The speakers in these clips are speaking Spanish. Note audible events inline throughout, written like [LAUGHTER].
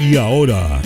Y ahora,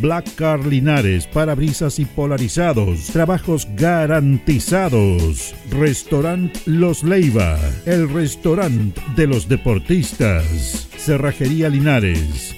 Black Car Linares, parabrisas y polarizados. Trabajos garantizados. Restaurant Los Leiva. El restaurante de los deportistas. Cerrajería Linares.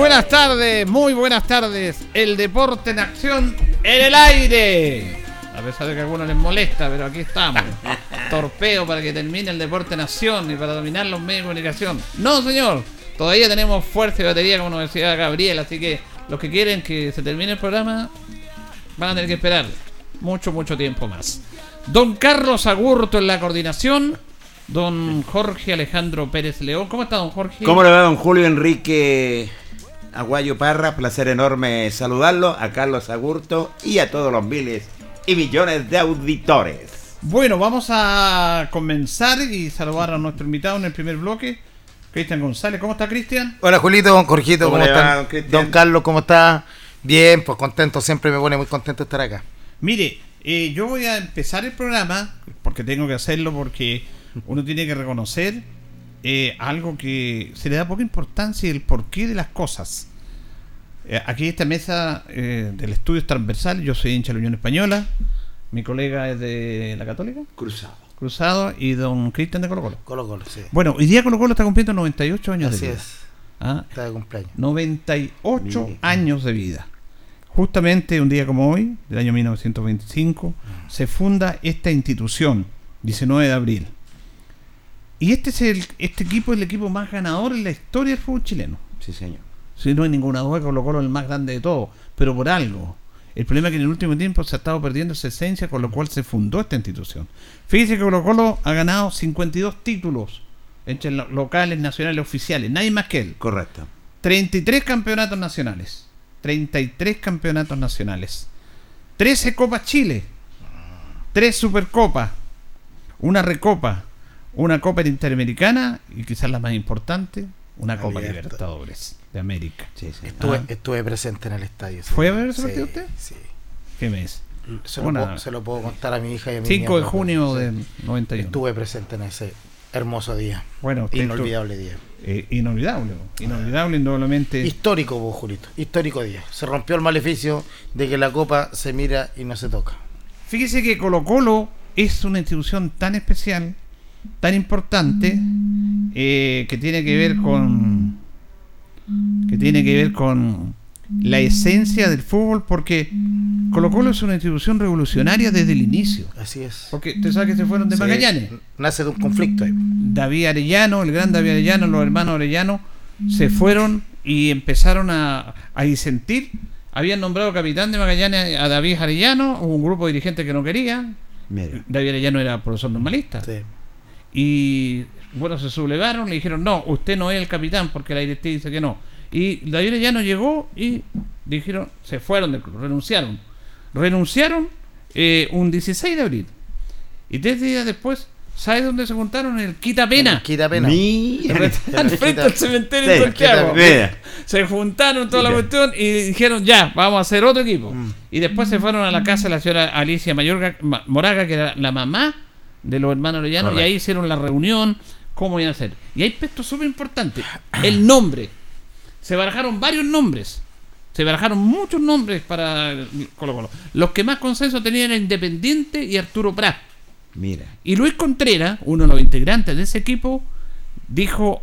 Buenas tardes, muy buenas tardes. El deporte en acción en el aire. A pesar de que a algunos les molesta, pero aquí estamos. [LAUGHS] Torpeo para que termine el deporte en acción y para dominar los medios de comunicación. No, señor. Todavía tenemos fuerza y batería, como nos decía Gabriel. Así que los que quieren que se termine el programa van a tener que esperar mucho, mucho tiempo más. Don Carlos Agurto en la coordinación. Don Jorge Alejandro Pérez León. ¿Cómo está, don Jorge? ¿Cómo le va, don Julio Enrique Aguayo Parra? Placer enorme saludarlo, a Carlos Agurto y a todos los miles y millones de auditores. Bueno, vamos a comenzar y saludar a nuestro invitado en el primer bloque, Cristian González. ¿Cómo está, Cristian? Hola, Julito, don Jorgito, ¿Cómo ¿cómo, están? don Cristian? Don Carlos, ¿cómo está? Bien, pues contento, siempre me pone muy contento estar acá. Mire, eh, yo voy a empezar el programa, porque tengo que hacerlo, porque uno tiene que reconocer eh, algo que se le da poca importancia y el porqué de las cosas. Eh, aquí esta mesa eh, del estudio es transversal, yo soy hincha de la Unión Española, mi colega es de la Católica, Cruzado. Cruzado, y don Cristian de Colo Colo. Colo Colo, sí. Bueno, hoy día Colo Colo está cumpliendo 98 años Así de vida. es, ¿ah? está de cumpleaños. 98 Mire. años de vida. Justamente un día como hoy, del año 1925, se funda esta institución, 19 de abril. Y este es el, este equipo es el equipo más ganador en la historia del fútbol chileno. Sí, señor. Si no hay ninguna duda, Colo Colo es el más grande de todos, pero por algo. El problema es que en el último tiempo se ha estado perdiendo esa esencia con lo cual se fundó esta institución. Fíjese que Colo Colo ha ganado 52 títulos entre lo- locales, nacionales, oficiales, nadie más que él. Correcto. 33 campeonatos nacionales. 33 campeonatos nacionales. 13 Copas Chile. 3 Supercopas. Una Recopa. Una Copa Interamericana. Y quizás la más importante, una Copa Abierta. Libertadores de América. Sí, sí. Estuve, Ah. estuve presente en el estadio. ¿Fue a ver ese Sí, partido usted? Sí. ¿Qué mes? Se lo, Una- puedo, se lo puedo contar a mi hija y a mi 5 de junio del 91. Estuve presente en ese hermoso día. Bueno, Inolvidable día. eh, inolvidable. Inolvidable, indudablemente. Histórico, vos, Julito. Histórico día. Se rompió el maleficio de que la copa se mira y no se toca. Fíjese que Colo Colo es una institución tan especial, tan importante, eh, que tiene que ver con que tiene que ver con la esencia del fútbol, porque Colo Colo es una institución revolucionaria desde el inicio. Así es. Porque usted sabe que se fueron de Sí, Magallanes. Nace de un conflicto ahí. David Arellano, el gran David Arellano, los hermanos Arellano, se fueron y empezaron a, a disentir. Habían nombrado capitán de Magallanes a David Arellano, un grupo de dirigentes que no quería. Mira. David Arellano era profesor normalista. Sí. Y bueno, se sublevaron, le dijeron, no, usted no es el capitán porque la directiva dice que no. Y David Arellano llegó y dijeron, se fueron del club, renunciaron. Renunciaron eh, un 16 de abril. Y tres días después, ¿sabe dónde se juntaron? En el Quita Pena. Quita pena. Mira. Al frente del cementerio de Sí, Santiago. Se juntaron toda la cuestión y dijeron, ya, vamos a hacer otro equipo. Mm. Y después se fueron a la casa de la señora Alicia Mayorga, Ma- Moraga, que era la mamá de los hermanos Orellano, y ahí hicieron la reunión, cómo iban a hacer. Y hay aspectos súper importantes. El nombre. Se barajaron varios nombres. Se barajaron muchos nombres para Colo Colo. Los que más consenso tenían era Independiente y Arturo Prat. Mira. Y Luis Contreras, uno de los integrantes de ese equipo, dijo,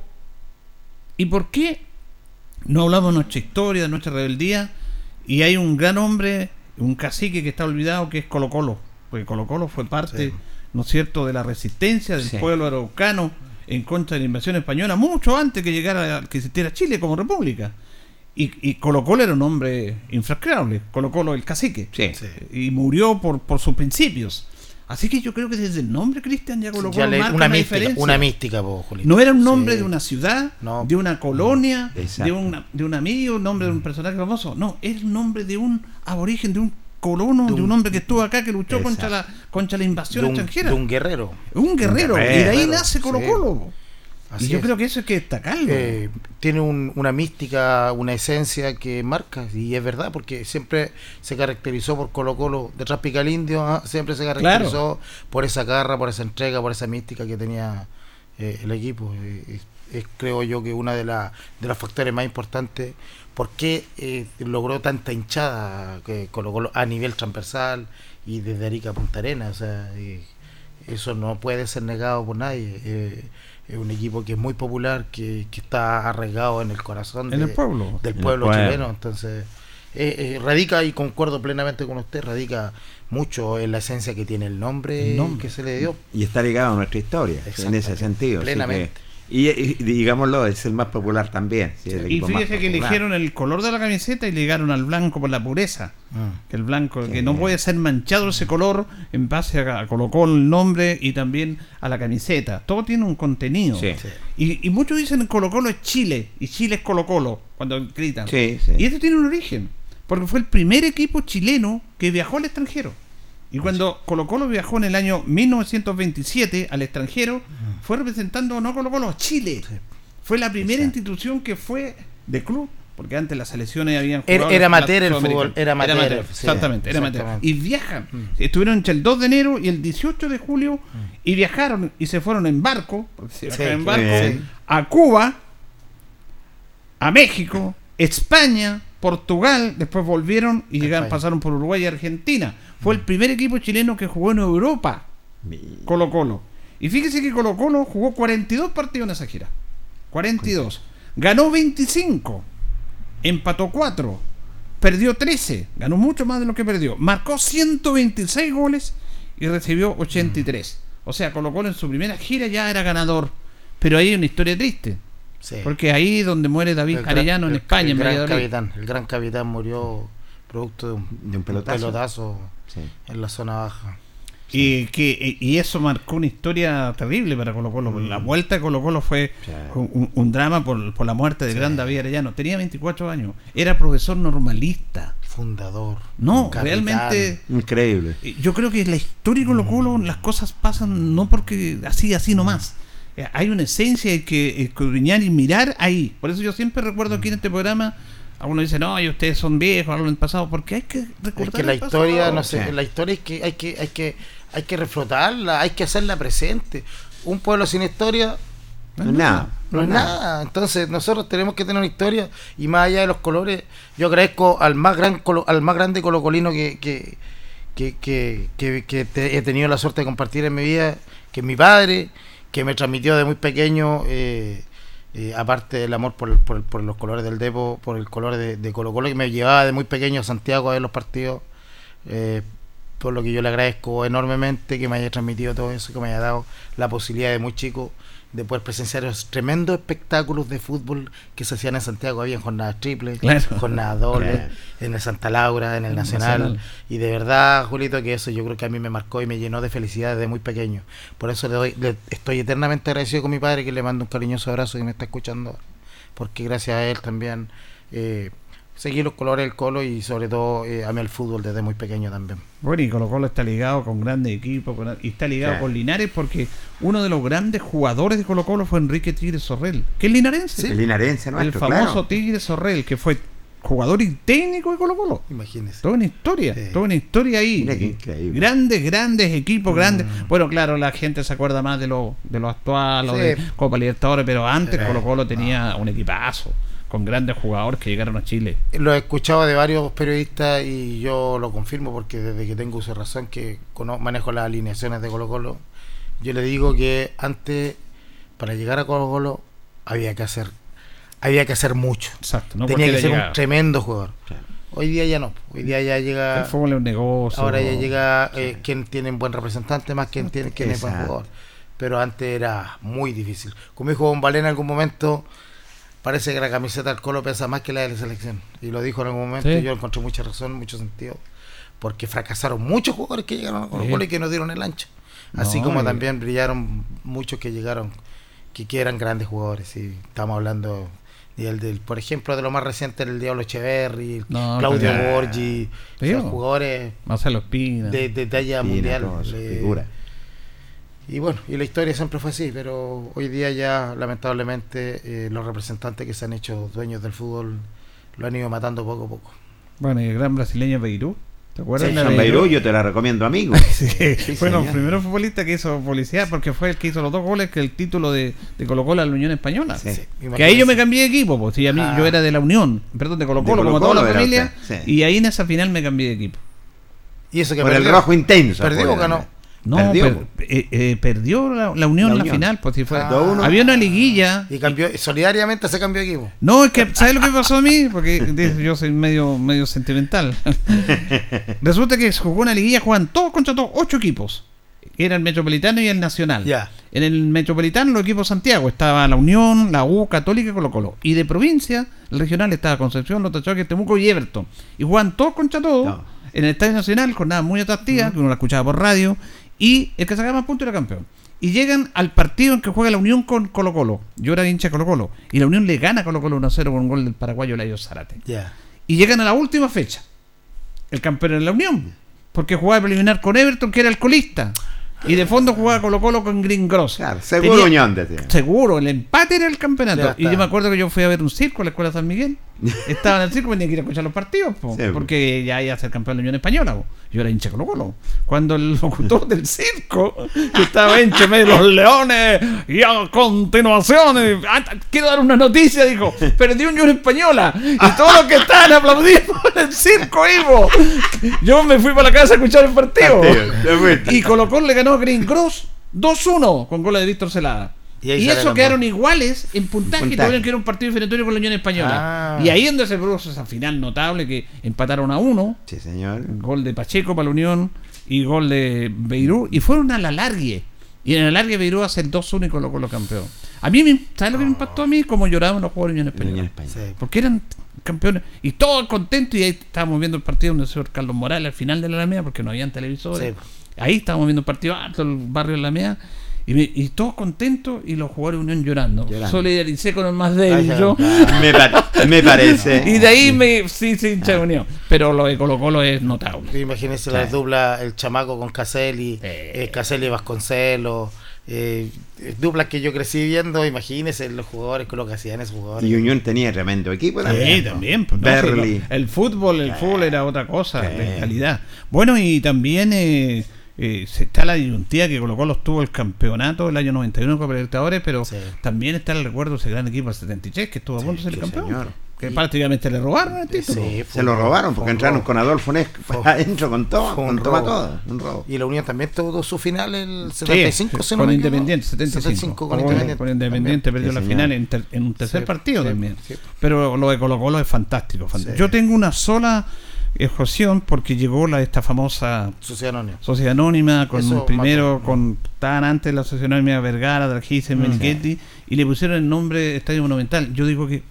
¿y por qué no hablamos de nuestra historia, de nuestra rebeldía? Y hay un gran hombre, un cacique que está olvidado, que es Colo Colo. Porque Colo Colo fue parte, Sí. ¿No es cierto?, de la resistencia del Sí. pueblo araucano en contra de la invasión española, mucho antes que llegara, que existiera Chile como república. Y, y Colo Colo era un hombre infracreable, Colo Colo el cacique Sí. Y murió por, por sus principios. Así que yo creo que desde el nombre Cristian ya Colo Ya le- marca una mística, diferencia. una mística. No era un nombre Sí. de una ciudad, No. de una colonia, de, una, de un amigo, un nombre de un personaje famoso. No, es el nombre de un aborigen, de un colono, de un, hombre que estuvo acá, que luchó Exacto. contra la, contra la invasión de un, extranjera. de un guerrero. un guerrero. Un y de ahí nace Colo sí. Colo. Así y yo es. creo que eso hay que destacarlo. Eh, tiene un- una mística, una esencia que marca, y es verdad, porque siempre se caracterizó por Colo Colo, detrás pica el indio, ah, siempre se caracterizó por esa garra, por esa entrega, por esa mística que tenía eh, el equipo. Eh, es, es, creo yo que una de, la, de los factores más importantes, por qué eh, logró tanta hinchada que Colo Colo a nivel transversal y desde Arica a Punta Arenas, o sea, eh, eso no puede ser negado por nadie. eh, es un equipo que es muy popular, que, que está arraigado en el corazón en de- el pueblo. del En el pueblo pueblo. chileno. Entonces, eh, eh, radica, y concuerdo plenamente con usted, radica mucho en la esencia que tiene el nombre, El nombre. que se le dio. Y está ligado a nuestra historia, en ese sentido. así plenamente. Y, y digámoslo, es el más popular también. sí, Y fíjese que eligieron el color de la camiseta y ligaron al blanco por la pureza. Que el blanco, que no puede ser manchado ese color en base a, a colocó el nombre y también a la camiseta. Todo tiene un contenido. Sí. Y, y muchos dicen que Colo Colo es Chile y Chile es Colo Colo cuando gritan. Sí, sí. Y esto tiene un origen, porque fue el primer equipo chileno que viajó al extranjero. Y cuando Colo Colo viajó en el año 1927 al extranjero, fue representando no Colo Colo, Chile. Fue la primera Exacto. institución que fue de club, porque antes las selecciones habían jugado era amateur el fútbol, era amateur, sí, exactamente, era amateur. Y viajan. Estuvieron entre el 2 de enero y el 18 de julio y viajaron y se fueron en barco, porque se Sí, en barco, a Cuba, a México, España, Portugal, después volvieron y llegaron, pasaron por Uruguay y Argentina. Fue el primer equipo chileno que jugó en Europa, Colo Colo. Y fíjese que Colo Colo jugó 42 partidos en esa gira. 42. Ganó 25. Empató 4. Perdió 13. Ganó mucho más de lo que perdió. Marcó 126 goles y recibió 83. O sea, Colo Colo en su primera gira ya era ganador. Pero ahí hay una historia triste. Sí. Porque ahí donde muere David El gran- Arellano en el- España, el en gran capitán, el gran capitán murió producto de un, De un pelotazo. pelotazo Sí. en la zona baja. Y, que, y eso marcó una historia terrible para Colo Colo. La vuelta de Colo Colo fue Sí. un, un drama por, por la muerte del Sí. gran David Arellano. Tenía 24 años. Era profesor normalista. Fundador. No, realmente Increíble. eh, yo creo que en la historia de Colo Colo las cosas pasan no porque así, así nomás. Eh, Hay una esencia hay que escudriñar y mirar ahí. Por eso yo siempre recuerdo aquí en este programa Algunos dicen, no, y ustedes son viejos, hablan del pasado, porque hay que recordar Es que la el historia, pasado. no sé, la historia es que hay que, hay que, hay que reflotarla, hay que hacerla presente. Un pueblo sin historia No es nada. no es nada. Entonces nosotros tenemos que tener una historia y más allá de los colores, yo agradezco al más gran colo- al más grande colocolino que que, que, que, que- que te- he tenido la suerte de compartir en mi vida, que es mi padre, que me transmitió de muy pequeño, eh, eh, aparte del amor por, por, por los colores del Depo, por el color de, de Colo Colo, que me llevaba de muy pequeño a Santiago a ver los partidos. eh, por lo que yo le agradezco enormemente que me haya transmitido todo eso, que me haya dado la posibilidad de muy chico de poder presenciar los tremendos espectáculos de fútbol que se hacían en Santiago. Había jornadas triples, Claro. jornadas dobles, Claro. en el Santa Laura, en el Nacional. Nacional. Y de verdad, Julito, que eso yo creo que a mí me marcó y me llenó de felicidad desde muy pequeño. Por eso le doy, le- estoy eternamente agradecido con mi padre, que le mando un cariñoso abrazo y me está escuchando. Porque gracias a él también eh, seguí los colores del colo y sobre todo eh, amé el fútbol desde muy pequeño también. Bueno, y Colo Colo está ligado con grandes equipos con- y está ligado Sí. con Linares porque uno de los grandes jugadores de Colo Colo fue Enrique Tigre Sorrell, que es linarense. El linarense el nuestro, famoso claro. Tigre Sorrell, que fue jugador y técnico de Colo Colo. Imagínese. Toda una historia, Sí. toda una historia ahí. Mira qué increíble. Grandes, grandes equipos, grandes. Mm. Bueno, claro, la gente se acuerda más de lo, de lo actual o Sí. de Copa Libertadores, pero antes Sí. Colo Colo tenía un equipazo con grandes jugadores que llegaron a Chile. Lo he escuchado de varios periodistas y yo lo confirmo porque desde que tengo de razón que manejo las alineaciones de Colo Colo, yo le digo que antes para llegar a Colo Colo había que hacer había que hacer mucho. Exacto, no Tenía que ser llegaba. un tremendo jugador. Claro. Hoy día ya no. Hoy día ya El llega fútbol es un negocio. ahora ya llega eh, quien tiene un buen representante más quien tiene quien es buen jugador. Pero antes era muy difícil. Como dijo Bombalé en algún momento, parece que la camiseta del Colo pesa más que la de la selección. Y lo dijo en algún momento, Sí. y yo encontré mucha razón, mucho sentido. Porque fracasaron muchos jugadores que llegaron a Colo Sí. Colo y que no dieron el ancho. Así No, como y- también brillaron muchos que llegaron, que, que eran grandes jugadores. Y estamos hablando y el del, por ejemplo, de lo más reciente, el Diablo Echeverri, No, Claudio. Borgi, o sea, Digo. jugadores Marcelo Espina. de, de talla Pina, mundial. Le- figura. Y bueno, y la historia siempre fue así, pero hoy día ya lamentablemente eh, los representantes que se han hecho dueños del fútbol lo han ido matando poco a poco. Bueno, y el gran brasileño Beirú. ¿Te acuerdas? Sí, de San Beirú? Beirú, yo te la recomiendo, amigo. [LAUGHS] Sí, Sí, bueno, señor. primero futbolista que hizo publicidad porque fue el que hizo los dos goles que el título de, de Colo Colo a la Unión Española. Sí. Que ahí yo me cambié de equipo, pues sí, a mí Ah. yo era de la Unión, perdón, de Colo De Colo, como toda la familia, y ahí en esa final me cambié de equipo. Y eso que Por el rojo intenso. ¿Perdió o ganó? No, Perdió. per- eh, eh, perdió la, la Unión La en la final, pues sí fue. Ah. 2-1. Había una liguilla. Y cambió, solidariamente se cambió equipo. No, es que, ¿sabes lo que pasó a mí? Porque yo soy medio, medio sentimental. [LAUGHS] Resulta que se jugó una liguilla, juegan todos contra todos, ocho equipos. Era el Metropolitano y el Nacional. Ya. En el Metropolitano, los equipos de Santiago, estaba la Unión, la U, Católica y Colo Colo. Y de provincia, el regional estaba Concepción, Los Tachoques, Temuco y Everton. Y jugaban todos contra todos. No. En el Estadio Nacional, jornada muy atractiva, que uno la escuchaba por radio. Y el que sacaba más puntos era campeón. Y llegan al partido en que juega la Unión con Colo Colo. Yo era hincha de Colo Colo. Y la Unión le gana a Colo Colo 1-0 con un gol del paraguayo Layo Zárate. Ya. Y llegan a la última fecha. El campeón en la Unión. Porque jugaba preliminar con Everton, que era el colista. Y de fondo jugaba Colo Colo con Green Gross. Claro, seguro Tenía- Unión, decía. Seguro, el empate era el campeonato. Y yo me acuerdo que yo fui a ver un circo a la Escuela San Miguel. Estaba en el circo, tenía que ir a escuchar los partidos, po, Sí, po. porque ya iba a ser campeón de la Unión Española. po. Yo era hincha Colo Colo. Cuando el [LAUGHS] locutor del circo, que estaba hincha de los leones, y a continuación, ah, quiero dar una noticia, dijo, perdió Unión Española. Y todos los que estaban aplaudiendo [LAUGHS] en el circo, Ivo. Yo me fui para la casa a escuchar el partido. Partido. Y Colo Colo le ganó a Green Cross 2-1 con goles de Víctor Celada. Y eso quedaron iguales en puntaje, En y puntaje. tuvieron que era un partido definitorio con la Unión Española. Ah. Y ahí es donde se produjo esa final notable que empataron a uno, Sí, señor. gol de Pacheco para la Unión y gol de Beirú, y fueron a la largue. Y en la largue Beirú hace el 2-1 y Colo Colo campeón. A mí, me- ¿sabes lo que me impactó a mí? Como lloraban los jugadores de Unión La Unión Española. Española. Sí. Porque eran campeones y todos contentos y ahí estábamos viendo el partido donde el señor Carlos Morales al final de la Alameda porque no habían televisores. Sí. Ahí estábamos viendo el partido alto el barrio de la Alameda y, me- y todos contentos y los jugadores de Unión llorando. Llorando. Solidaricé con el más débil Ay, yo. Me, pa- me parece. [LAUGHS] Y de ahí me sí, sí, hincha de Unión. Pero lo de Colo Colo es notable. Imagínense la dupla, el chamaco con Caselli, Eh. eh, Caselli Vasconcelos, eh, duplas que yo crecí viendo, imagínense los jugadores con lo que hacían esos jugadores. Y Unión tenía tremendo equipo también. Sí, también. Pues, el fútbol, el fútbol era otra cosa de calidad. Bueno, y también eh, eh, está la disyuntiva que Colo Colo tuvo el campeonato el año 91 con Libertadores, pero también está el recuerdo de ese gran equipo del 73 que estuvo a punto de ser campeón. Que prácticamente le robaron el título. se lo robaron porque entraron con Adolfo Nes adentro con todo, con todo, un robo. Y la Unión también tuvo su final el 75, sí, con Independiente, 75. con, Independiente. Con Independiente perdió la final en, en, un tercer partido también. Pero lo de Colo Colo es fantástico. fantástico. Yo tengo una sola Ejosión porque llegó la esta famosa Sociedad Anónima, Sociedad Anónima con primero con tan antes la Sociedad Anónima Vergara, Dragis, mm. Menichetti y le pusieron el nombre Estadio Monumental. Yo digo que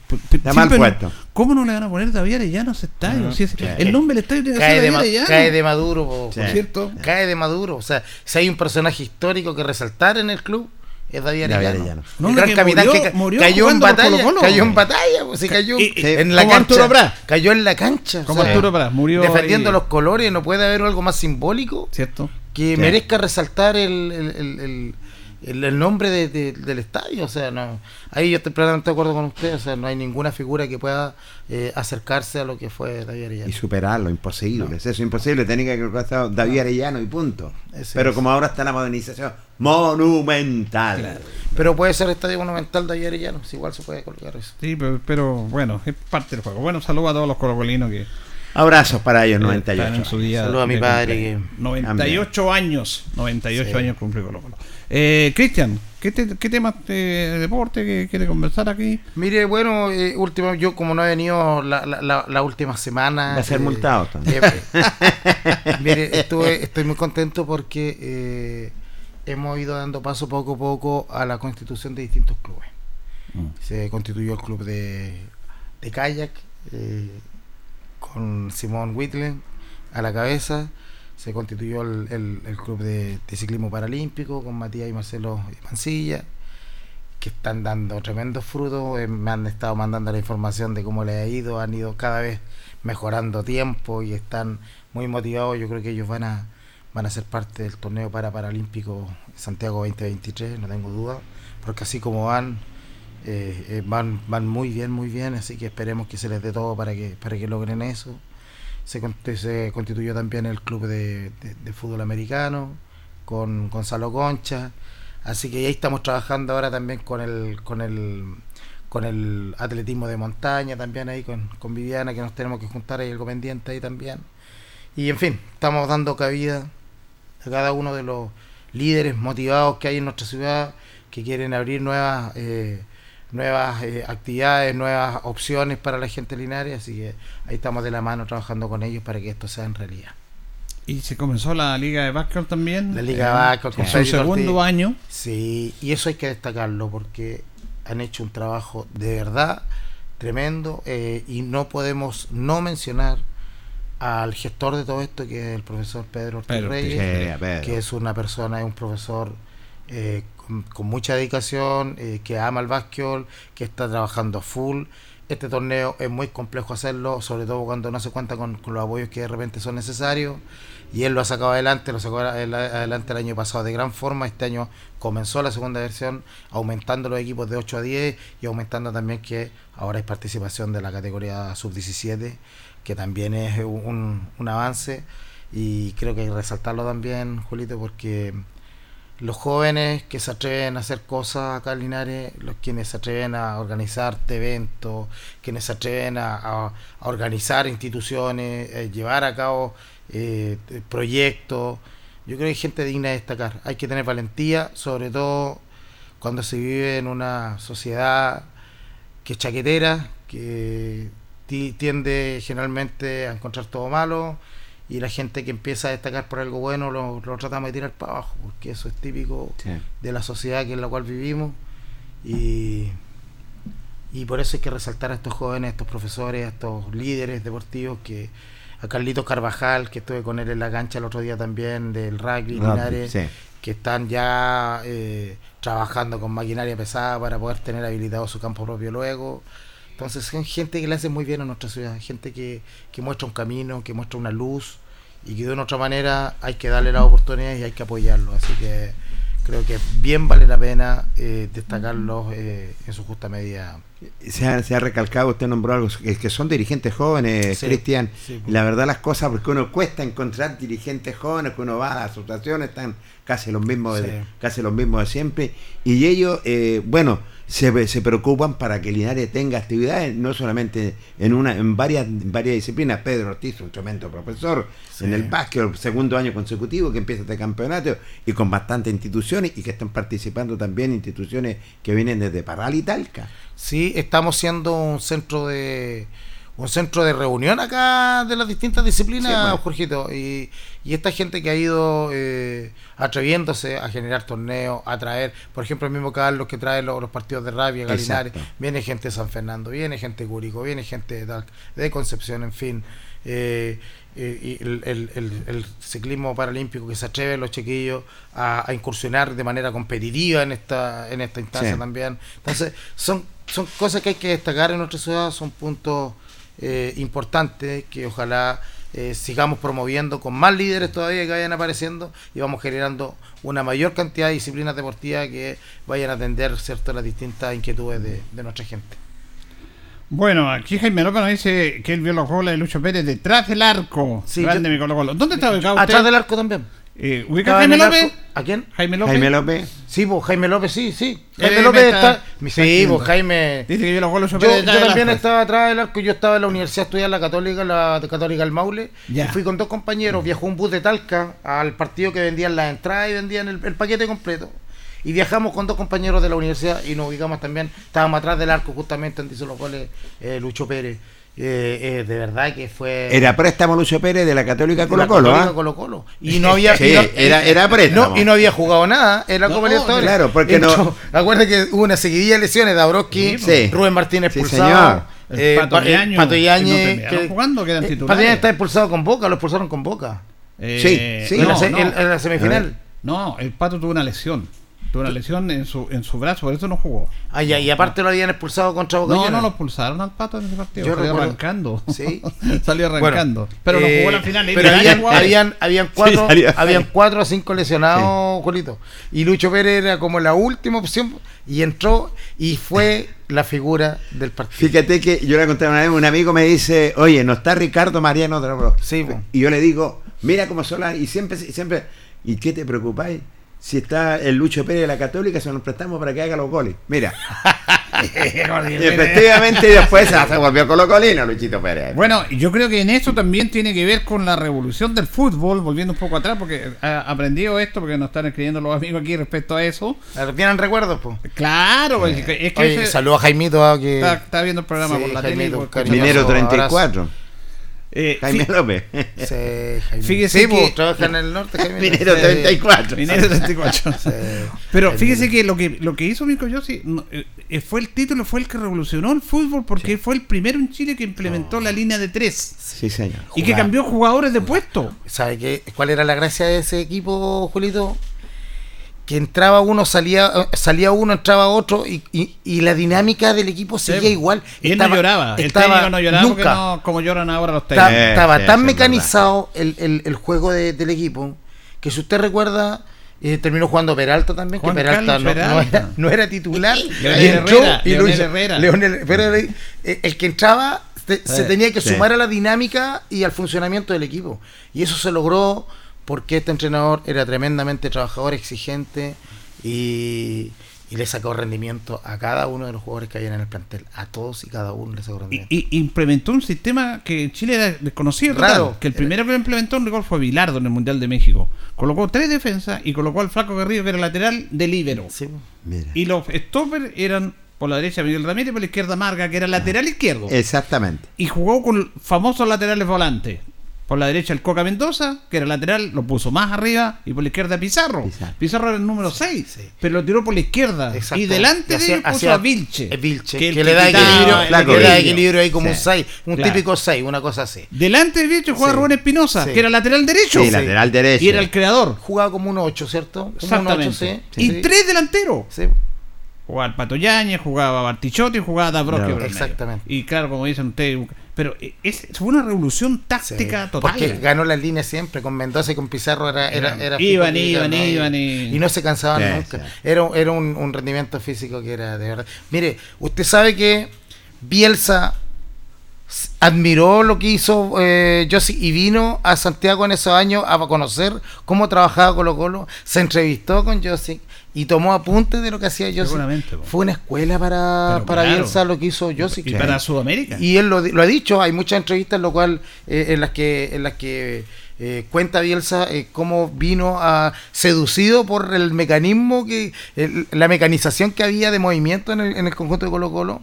¿Cómo no le van a poner David Arellano a ese estadio? si el nombre del estadio tiene cae, de cae de Maduro, por cierto. Cae de Maduro, o sea, si hay un personaje histórico que resaltar en el club es David Arellano. No, el gran capitán que murió cayó, en batalla, cayó en batalla, pues, cayó en la cancha. Cayó en la cancha. Como Arturo Prat, murió defendiendo los colores, no puede haber algo más simbólico. Cierto. Que merezca resaltar el, el, el el, nombre del estadio, o sea, no, ahí yo estoy plenamente de acuerdo con usted, o sea, no hay ninguna figura que pueda eh, acercarse a lo que fue David Arellano. Y superarlo, imposible, es eso, imposible, tenía que haber David Arellano y punto. Pero como ahora está la modernización, monumental. Pero puede ser estadio monumental David Arellano, si igual se puede colocar eso. Sí, pero, bueno, es parte del juego. Bueno, saludo a todos los colocolinos que... Abrazos para ellos, 98. Saludos a mi padre. Que... 98 años, 98 años cumple Colo Colo. Eh, Cristian, ¿qué, ¿qué temas de deporte que quiere conversar aquí? Mire, bueno, eh, último, yo como no he venido la, la, la, última semana. Va a ser eh, multado también. Eh, [LAUGHS] mire, [LAUGHS] estuve, estoy muy contento porque hemos ido dando paso poco a poco a la constitución de distintos clubes. Mm. Se constituyó el club de, de kayak con Simón Whitlen a la cabeza se constituyó el, el, club de, ciclismo paralímpico con Matías y Marcelo Mancilla, que están dando tremendos frutos. Eh, me han estado mandando la información de cómo les ha ido, han ido cada vez mejorando tiempo y están muy motivados. Yo creo que ellos van a, van a ser parte del torneo para paralímpico Santiago 2023, no tengo duda, porque así como van, eh, eh, van, van muy bien, muy bien, así que esperemos que se les dé todo para que, para que logren eso se, constituyó también el club de, fútbol americano con Gonzalo Concha. Así que ahí estamos trabajando ahora también con el, con el, con el atletismo de montaña, también ahí con, con Viviana, que nos tenemos que juntar ahí algo pendiente ahí también. Y en fin, estamos dando cabida a cada uno de los líderes motivados que hay en nuestra ciudad, que quieren abrir nuevas eh, nuevas eh, actividades, nuevas opciones para la gente linaria, así que ahí estamos de la mano trabajando con ellos para que esto sea en realidad. Y se comenzó la Liga de Básquetbol también. La Liga de Básquetbol con su segundo año. Sí, y eso hay que destacarlo porque han hecho un trabajo de verdad tremendo eh, y no podemos no mencionar al gestor de todo esto que es el profesor Pedro Ortiz Reyes, que es una persona, es un profesor eh, con, mucha dedicación, eh, que ama el básquetbol, que está trabajando full. Este torneo es muy complejo hacerlo, sobre todo cuando no se cuenta con, los apoyos que de repente son necesarios. Y él lo ha sacado adelante, lo sacó adelante el año pasado de gran forma. Este año comenzó la segunda versión, aumentando los equipos de 8 a 10 y aumentando también que ahora hay participación de la categoría sub-17, que también es un, un avance. Y creo que hay que resaltarlo también, Julito, porque los jóvenes que se atreven a hacer cosas acá en Linares, los quienes se atreven a organizar eventos, quienes se atreven a, organizar instituciones, a eh, llevar a cabo eh, proyectos. Yo creo que hay gente digna de destacar. Hay que tener valentía, sobre todo cuando se vive en una sociedad que es chaquetera, que tiende generalmente a encontrar todo malo y la gente que empieza a destacar por algo bueno lo, tratamos de tirar para abajo, porque eso es típico de la sociedad que en la cual vivimos. Y, y por eso hay que resaltar a estos jóvenes, a estos profesores, a estos líderes deportivos que a Carlitos Carvajal, que estuve con él en la cancha el otro día también del rugby, que están ya eh, trabajando con maquinaria pesada para poder tener habilitado su campo propio luego. Entonces, gente que le hace muy bien a nuestra ciudad, gente que, que muestra un camino, que muestra una luz y que de una otra manera hay que darle la oportunidad y hay que apoyarlo. Así que creo que bien vale la pena eh, destacarlos eh, en su justa medida. Se ha, se ha, recalcado, usted nombró algo, que, que son dirigentes jóvenes, sí, Cristian. Sí, y la verdad las cosas, porque uno cuesta encontrar dirigentes jóvenes, que uno va a las asociaciones, están casi los mismos, de, casi los mismos de siempre. Y ellos, eh, bueno, se, se, preocupan para que Linares tenga actividades, no solamente en una en varias, varias disciplinas. Pedro Ortiz, un tremendo profesor en el básquet, segundo año consecutivo que empieza este campeonato y con bastantes instituciones y que están participando también instituciones que vienen desde Parral y Talca. Sí, estamos siendo un centro de un centro de reunión acá de las distintas disciplinas, sí, bueno. Jorgito, y, y, esta gente que ha ido eh, atreviéndose a generar torneos, a traer, por ejemplo, el mismo Carlos que trae los, los partidos de Rabia, Galinares, Exacto. viene gente de San Fernando, viene gente de Curico, viene gente de, de Concepción, en fin. Eh, y el, el, el, el, ciclismo paralímpico que se atreve los chiquillos a, a, incursionar de manera competitiva en esta en esta instancia sí. también entonces son son cosas que hay que destacar en nuestra ciudad son puntos eh, importantes que ojalá eh, sigamos promoviendo con más líderes todavía que vayan apareciendo y vamos generando una mayor cantidad de disciplinas deportivas que vayan a atender cierto las distintas inquietudes de, de nuestra gente. Bueno, aquí Jaime López nos dice que él vio los goles de Lucho Pérez detrás del arco. Sí, grande yo, mi Colo Colo. ¿Dónde está ubicado usted? Atrás del arco también. Eh, ¿Ubica a Jaime López? ¿A quién? Jaime López. Jaime López. Sí, pues Jaime López, sí, sí. Jaime López está. está sí, pues Jaime. Dice que vio los goles Yo, yo también estaba atrás del arco. Yo estaba en la universidad estudiando la Católica, la Católica del Maule. Ya. Y fui con dos compañeros. Viajó un bus de Talca al partido que vendían las entradas y vendían el, el paquete completo y viajamos con dos compañeros de la universidad y nos ubicamos también, estábamos atrás del arco justamente donde hizo los goles eh, Lucho Pérez. Eh, eh, de verdad que fue era préstamo Lucho Pérez de la Católica Colo Colo, ¿ah? Colo -Colo. y no [LAUGHS] había sí, y no, era, era préstamo. no, y no había jugado nada era no, como el claro porque no [LAUGHS] acuérdate que hubo una seguidilla de lesiones Dabrowski sí. Rubén Martínez sí, señor. Eh, Pato Yañez, Pato Yañez no que, jugando quedan eh, titulares Pato Yañez está expulsado con Boca lo expulsaron con Boca. Eh, sí sí. En, la, en, en la semifinal. No el Pato tuvo una lesión tuvo una lesión en su en su brazo, por eso no jugó. Ah, ya, y aparte lo habían expulsado contra Boca No, no lo expulsaron al Pato en ese partido. Yo salió recuerdo... arrancando. Sí. [LAUGHS] salió arrancando. Bueno, pero no eh, jugó la final. Pero habían, habían, habían, cuatro, sí, habían cuatro a cinco lesionados, sí. Julito. Y Lucho Pérez era como la última opción y entró y fue la figura del partido. Fíjate que yo le conté una vez, un amigo me dice, oye, no está Ricardo Mariano. Sí, bueno. Y yo le digo, mira cómo son las... Y siempre, siempre, ¿y qué te preocupáis? Si está el Lucho Pérez de la Católica, se nos prestamos para que haga los goles. Mira. [LAUGHS] y efectivamente después se [LAUGHS] volvió colocolino Luchito Pérez. Bueno, yo creo que en esto también tiene que ver con la revolución del fútbol, volviendo un poco atrás, porque he aprendido esto, porque nos están escribiendo los amigos aquí respecto a eso. ¿Tienen recuerdos? pues? Claro, eh, es que... Oye, ese... A Jaimito. Que... Está, está, viendo el programa sí, por la Jaimito, tele. Minero 34. Abrazo. Eh, Jaime López. Sí, [LAUGHS] Jaime. Fíjese sí, que pues, trabaja en el norte, Jaime. Minero 34. Minero 34. Sí. Pero fíjese que lo que lo que hizo Mirko Yossi eh, fue el título, fue el que revolucionó el fútbol porque sí. fue el primero en Chile que implementó no. la línea de tres. Sí, señor. Y que cambió jugadores de puesto. ¿Sabe qué? cuál era la gracia de ese equipo, Julito? Que entraba uno, salía salía uno, entraba otro y, y, y la dinámica del equipo seguía sí. igual. Y él estaba, no lloraba, el técnico no lloraba nunca. No, como lloran ahora los técnicos. Estaba, estaba sí, tan mecanizado el, el, el, juego de, del equipo que si usted recuerda... Eh, terminó jugando Peralta también, Juan que Peralta no, Peralta no, era, no, era, titular. [LAUGHS] Leonel y entró Herrera, y Leonel Herrera. Leonel, pero el, el que entraba se, se tenía que sumar a la dinámica y al funcionamiento del equipo. Y eso se logró porque este entrenador era tremendamente trabajador, exigente y, y, le sacó rendimiento a cada uno de los jugadores que había en el plantel. A todos y cada uno le sacó rendimiento. Y, y implementó un sistema que en Chile era desconocido. Raro. Total, que el primero que lo implementó en rigor fue Bilardo en el Mundial de México. Colocó tres defensas y colocó al Flaco Garrido, que era lateral, de líbero. Sí, y los stoppers eran por la derecha Miguel Ramírez, por la izquierda Marga, que era lateral izquierdo. Exactamente. Y jugó con famosos laterales volantes. Por la derecha el Coca Mendoza, que era lateral, lo puso más arriba, y por la izquierda Pizarro. Pizarro, Pizarro era el número 6, sí. pero lo tiró por la izquierda. Exacto. Y delante de él puso a Vilche. Vilche que, que, le da equilibrio, que le da equilibrio ahí como sí. un 6, un claro. típico 6, una cosa así. Delante de Vilche jugaba sí. Rubén Espinosa, que era lateral derecho. Sí, lateral derecho. Y era el creador. Jugaba como un 8, ¿cierto? Como Exactamente. Un 8, y tres delanteros. Sí. Jugaba el Pato Yañez, jugaba Bartichotti jugaba Dabrowski. Exactamente. Y claro, como dicen ustedes, pero es, fue una revolución táctica total. Porque ganó las líneas siempre, con Mendoza y con Pizarro era... era, era iban, iban, iban, y... no se cansaban nunca. Era, era un, un rendimiento físico que era de verdad. Mire, usted sabe que Bielsa admiró lo que hizo eh, y vino a Santiago en esos años a conocer cómo trabajaba Colo Colo, se entrevistó con Josie y tomó apuntes de lo que hacía Josie. Fue una escuela para, para Bielsa lo que hizo Josie. Y para Sudamérica. Y él lo, ha dicho, hay muchas entrevistas en, lo cual, eh, en las que, en las que eh, cuenta Bielsa eh, cómo vino a seducido por el mecanismo que la mecanización que había de movimiento en el, en el conjunto de Colo Colo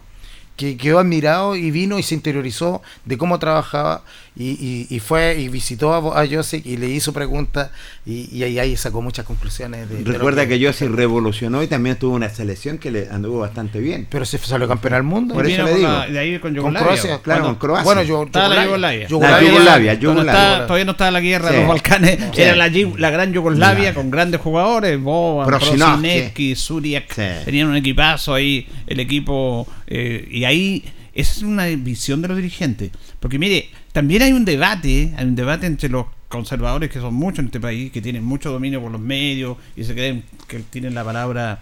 que quedó admirado y vino y se interiorizó de cómo trabajaba y, y, fue y visitó a, a Joseph y le hizo preguntas y, y, ahí sacó muchas conclusiones. De, Recuerda que, Joseph revolucionó y también tuvo una selección que le anduvo bastante bien. Pero se salió campeón al mundo. Por eso le digo. de ahí con, con Croacia, claro, con Croacia. Bueno, yo, estaba la Yugoslavia. Yugoslavia. Yugoslavia, todavía no estaba la guerra de los Balcanes. Era la, la gran Yugoslavia con grandes jugadores. Boban, Prosineski, Suriak. Tenían un equipazo ahí, el equipo. Eh, y ahí esa es una visión de los dirigentes. Porque mire, también hay un debate, hay un debate entre los conservadores, que son muchos en este país, que tienen mucho dominio por los medios y se creen que tienen la palabra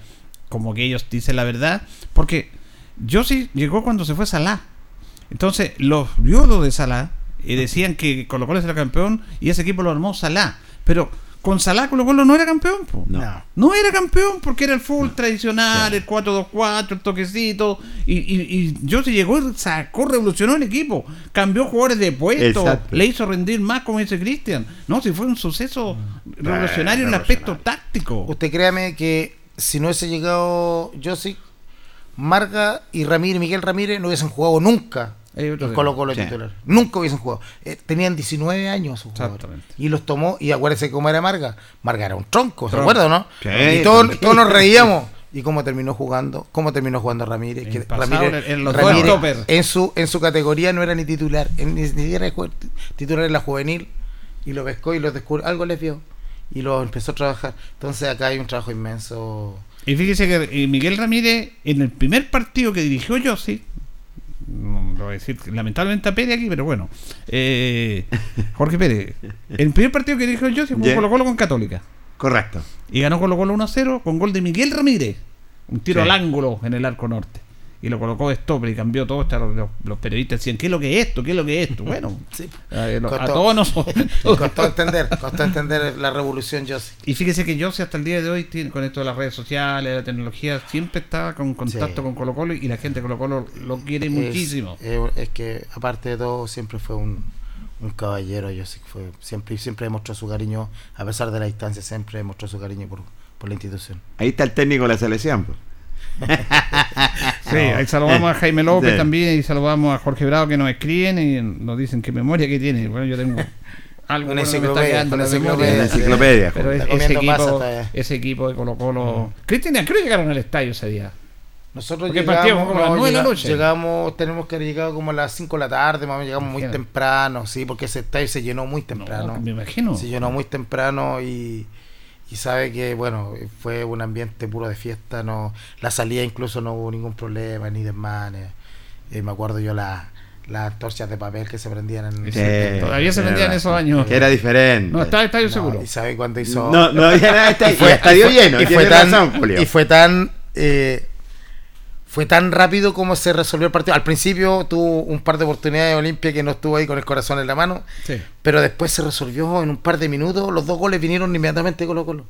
como que ellos dicen la verdad. Porque yo sí llegó cuando se fue Salah. Entonces, los viudos de Salah y decían que Colo Colo era campeón y ese equipo lo armó Salah. Pero con Salah Colo Colo no era campeón. No. no era campeón porque era el full tradicional, el 4-2-4, el toquecito. Y, y, y se llegó y sacó, revolucionó el equipo. Cambió jugadores de puesto, le hizo rendir más, como dice Cristian. No, si fue un suceso mm. revolucionario en el aspecto táctico. Usted créame que si no hubiese llegado José, Marga y Ramírez, Miguel Ramírez no hubiesen jugado nunca los Colo Colo titular. Nunca hubiesen jugado. Eh, tenían 19 años Y los tomó, y acuérdense cómo era Marga. Marga era un tronco, ¿se acuerdan, no? y todos, todos nos reíamos. [LAUGHS] ¿Y cómo terminó jugando? ¿Cómo terminó jugando Ramírez? Que Ramírez, en, los en, su, en su categoría no era ni titular, ni siquiera titular en la juvenil. Y lo pescó y lo descubrió. Algo les vio. Y lo empezó a trabajar. Entonces acá hay un trabajo inmenso. Y fíjese que Miguel Ramírez, en el primer partido que dirigió Yossi, no lo voy a decir lamentablemente a Pérez aquí, pero bueno. Eh, Jorge Pérez. El primer partido que dijo yo se jugó Colo Colo con Católica. Correcto. Y ganó Colo Colo 1-0 con gol de Miguel Ramírez. Un tiro al ángulo en el arco norte y lo colocó de stopper y cambió todo. Los, los, periodistas decían, ¿qué es lo que es esto? ¿Qué es lo que es esto? Bueno, [LAUGHS] a, todos nosotros. [LAUGHS] Costó entender, costó entender la revolución José. Y fíjese que José hasta el día de hoy, tiene, con esto de las redes sociales, la tecnología, siempre estaba con contacto con Colo Colo y la gente de Colo Colo lo quiere muchísimo. Es que aparte de todo, siempre fue un, un caballero, José, fue, siempre, siempre demostró su cariño, a pesar de la distancia, siempre demostró su cariño por, por la institución. Ahí está el técnico de la selección. [LAUGHS] Sí, ahí saludamos a Jaime López también y saludamos a Jorge Bravo que nos escriben y nos dicen qué memoria que tiene. Bueno, yo tengo algo una enciclopedia, una enciclopedia, Pero ese, equipo, ese equipo de Colo Colo. Mm. Cristian, ¿qué llegaron al estadio ese día? Nosotros llegamos, como a las 9 de la noche. Llegamos, tenemos que haber llegado como a las 5 de la tarde, más llegamos muy temprano, sí, porque ese estadio se llenó muy temprano. me imagino. Se llenó muy temprano y y sabe que bueno fue un ambiente puro de fiesta no la salida incluso no hubo ningún problema ni desmanes. Eh, me acuerdo yo la las torchas de papel que se prendían en todavía se prendían en esos años. Que era diferente. No estaba el estadio seguro. y sabe cuando hizo no no había estadio, [LAUGHS] lleno y fue, tan, y fue tan eh, fue tan rápido como se resolvió el partido. Al principio tuvo un par de oportunidades de Olimpia que no estuvo ahí con el corazón en la mano, pero después se resolvió en un par de minutos. Los dos goles vinieron inmediatamente Colo Colo.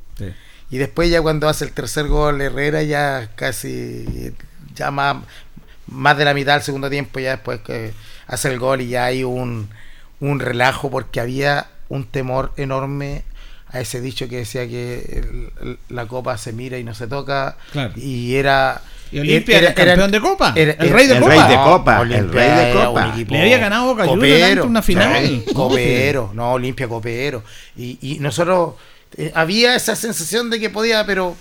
Y después ya cuando hace el tercer gol Herrera ya casi ya más, más de la mitad del segundo tiempo ya después que hace el gol y ya hay un, un relajo porque había un temor enorme a ese dicho que decía que la copa se mira y no se toca y era y Olimpia era, campeón de Copa. el rey de el Copa. Rey de Copa. el rey de Copa. Le había ganado Boca Juniors una final. Copero, no, Olimpia Copero. Y, y nosotros eh, había esa sensación de que podía, pero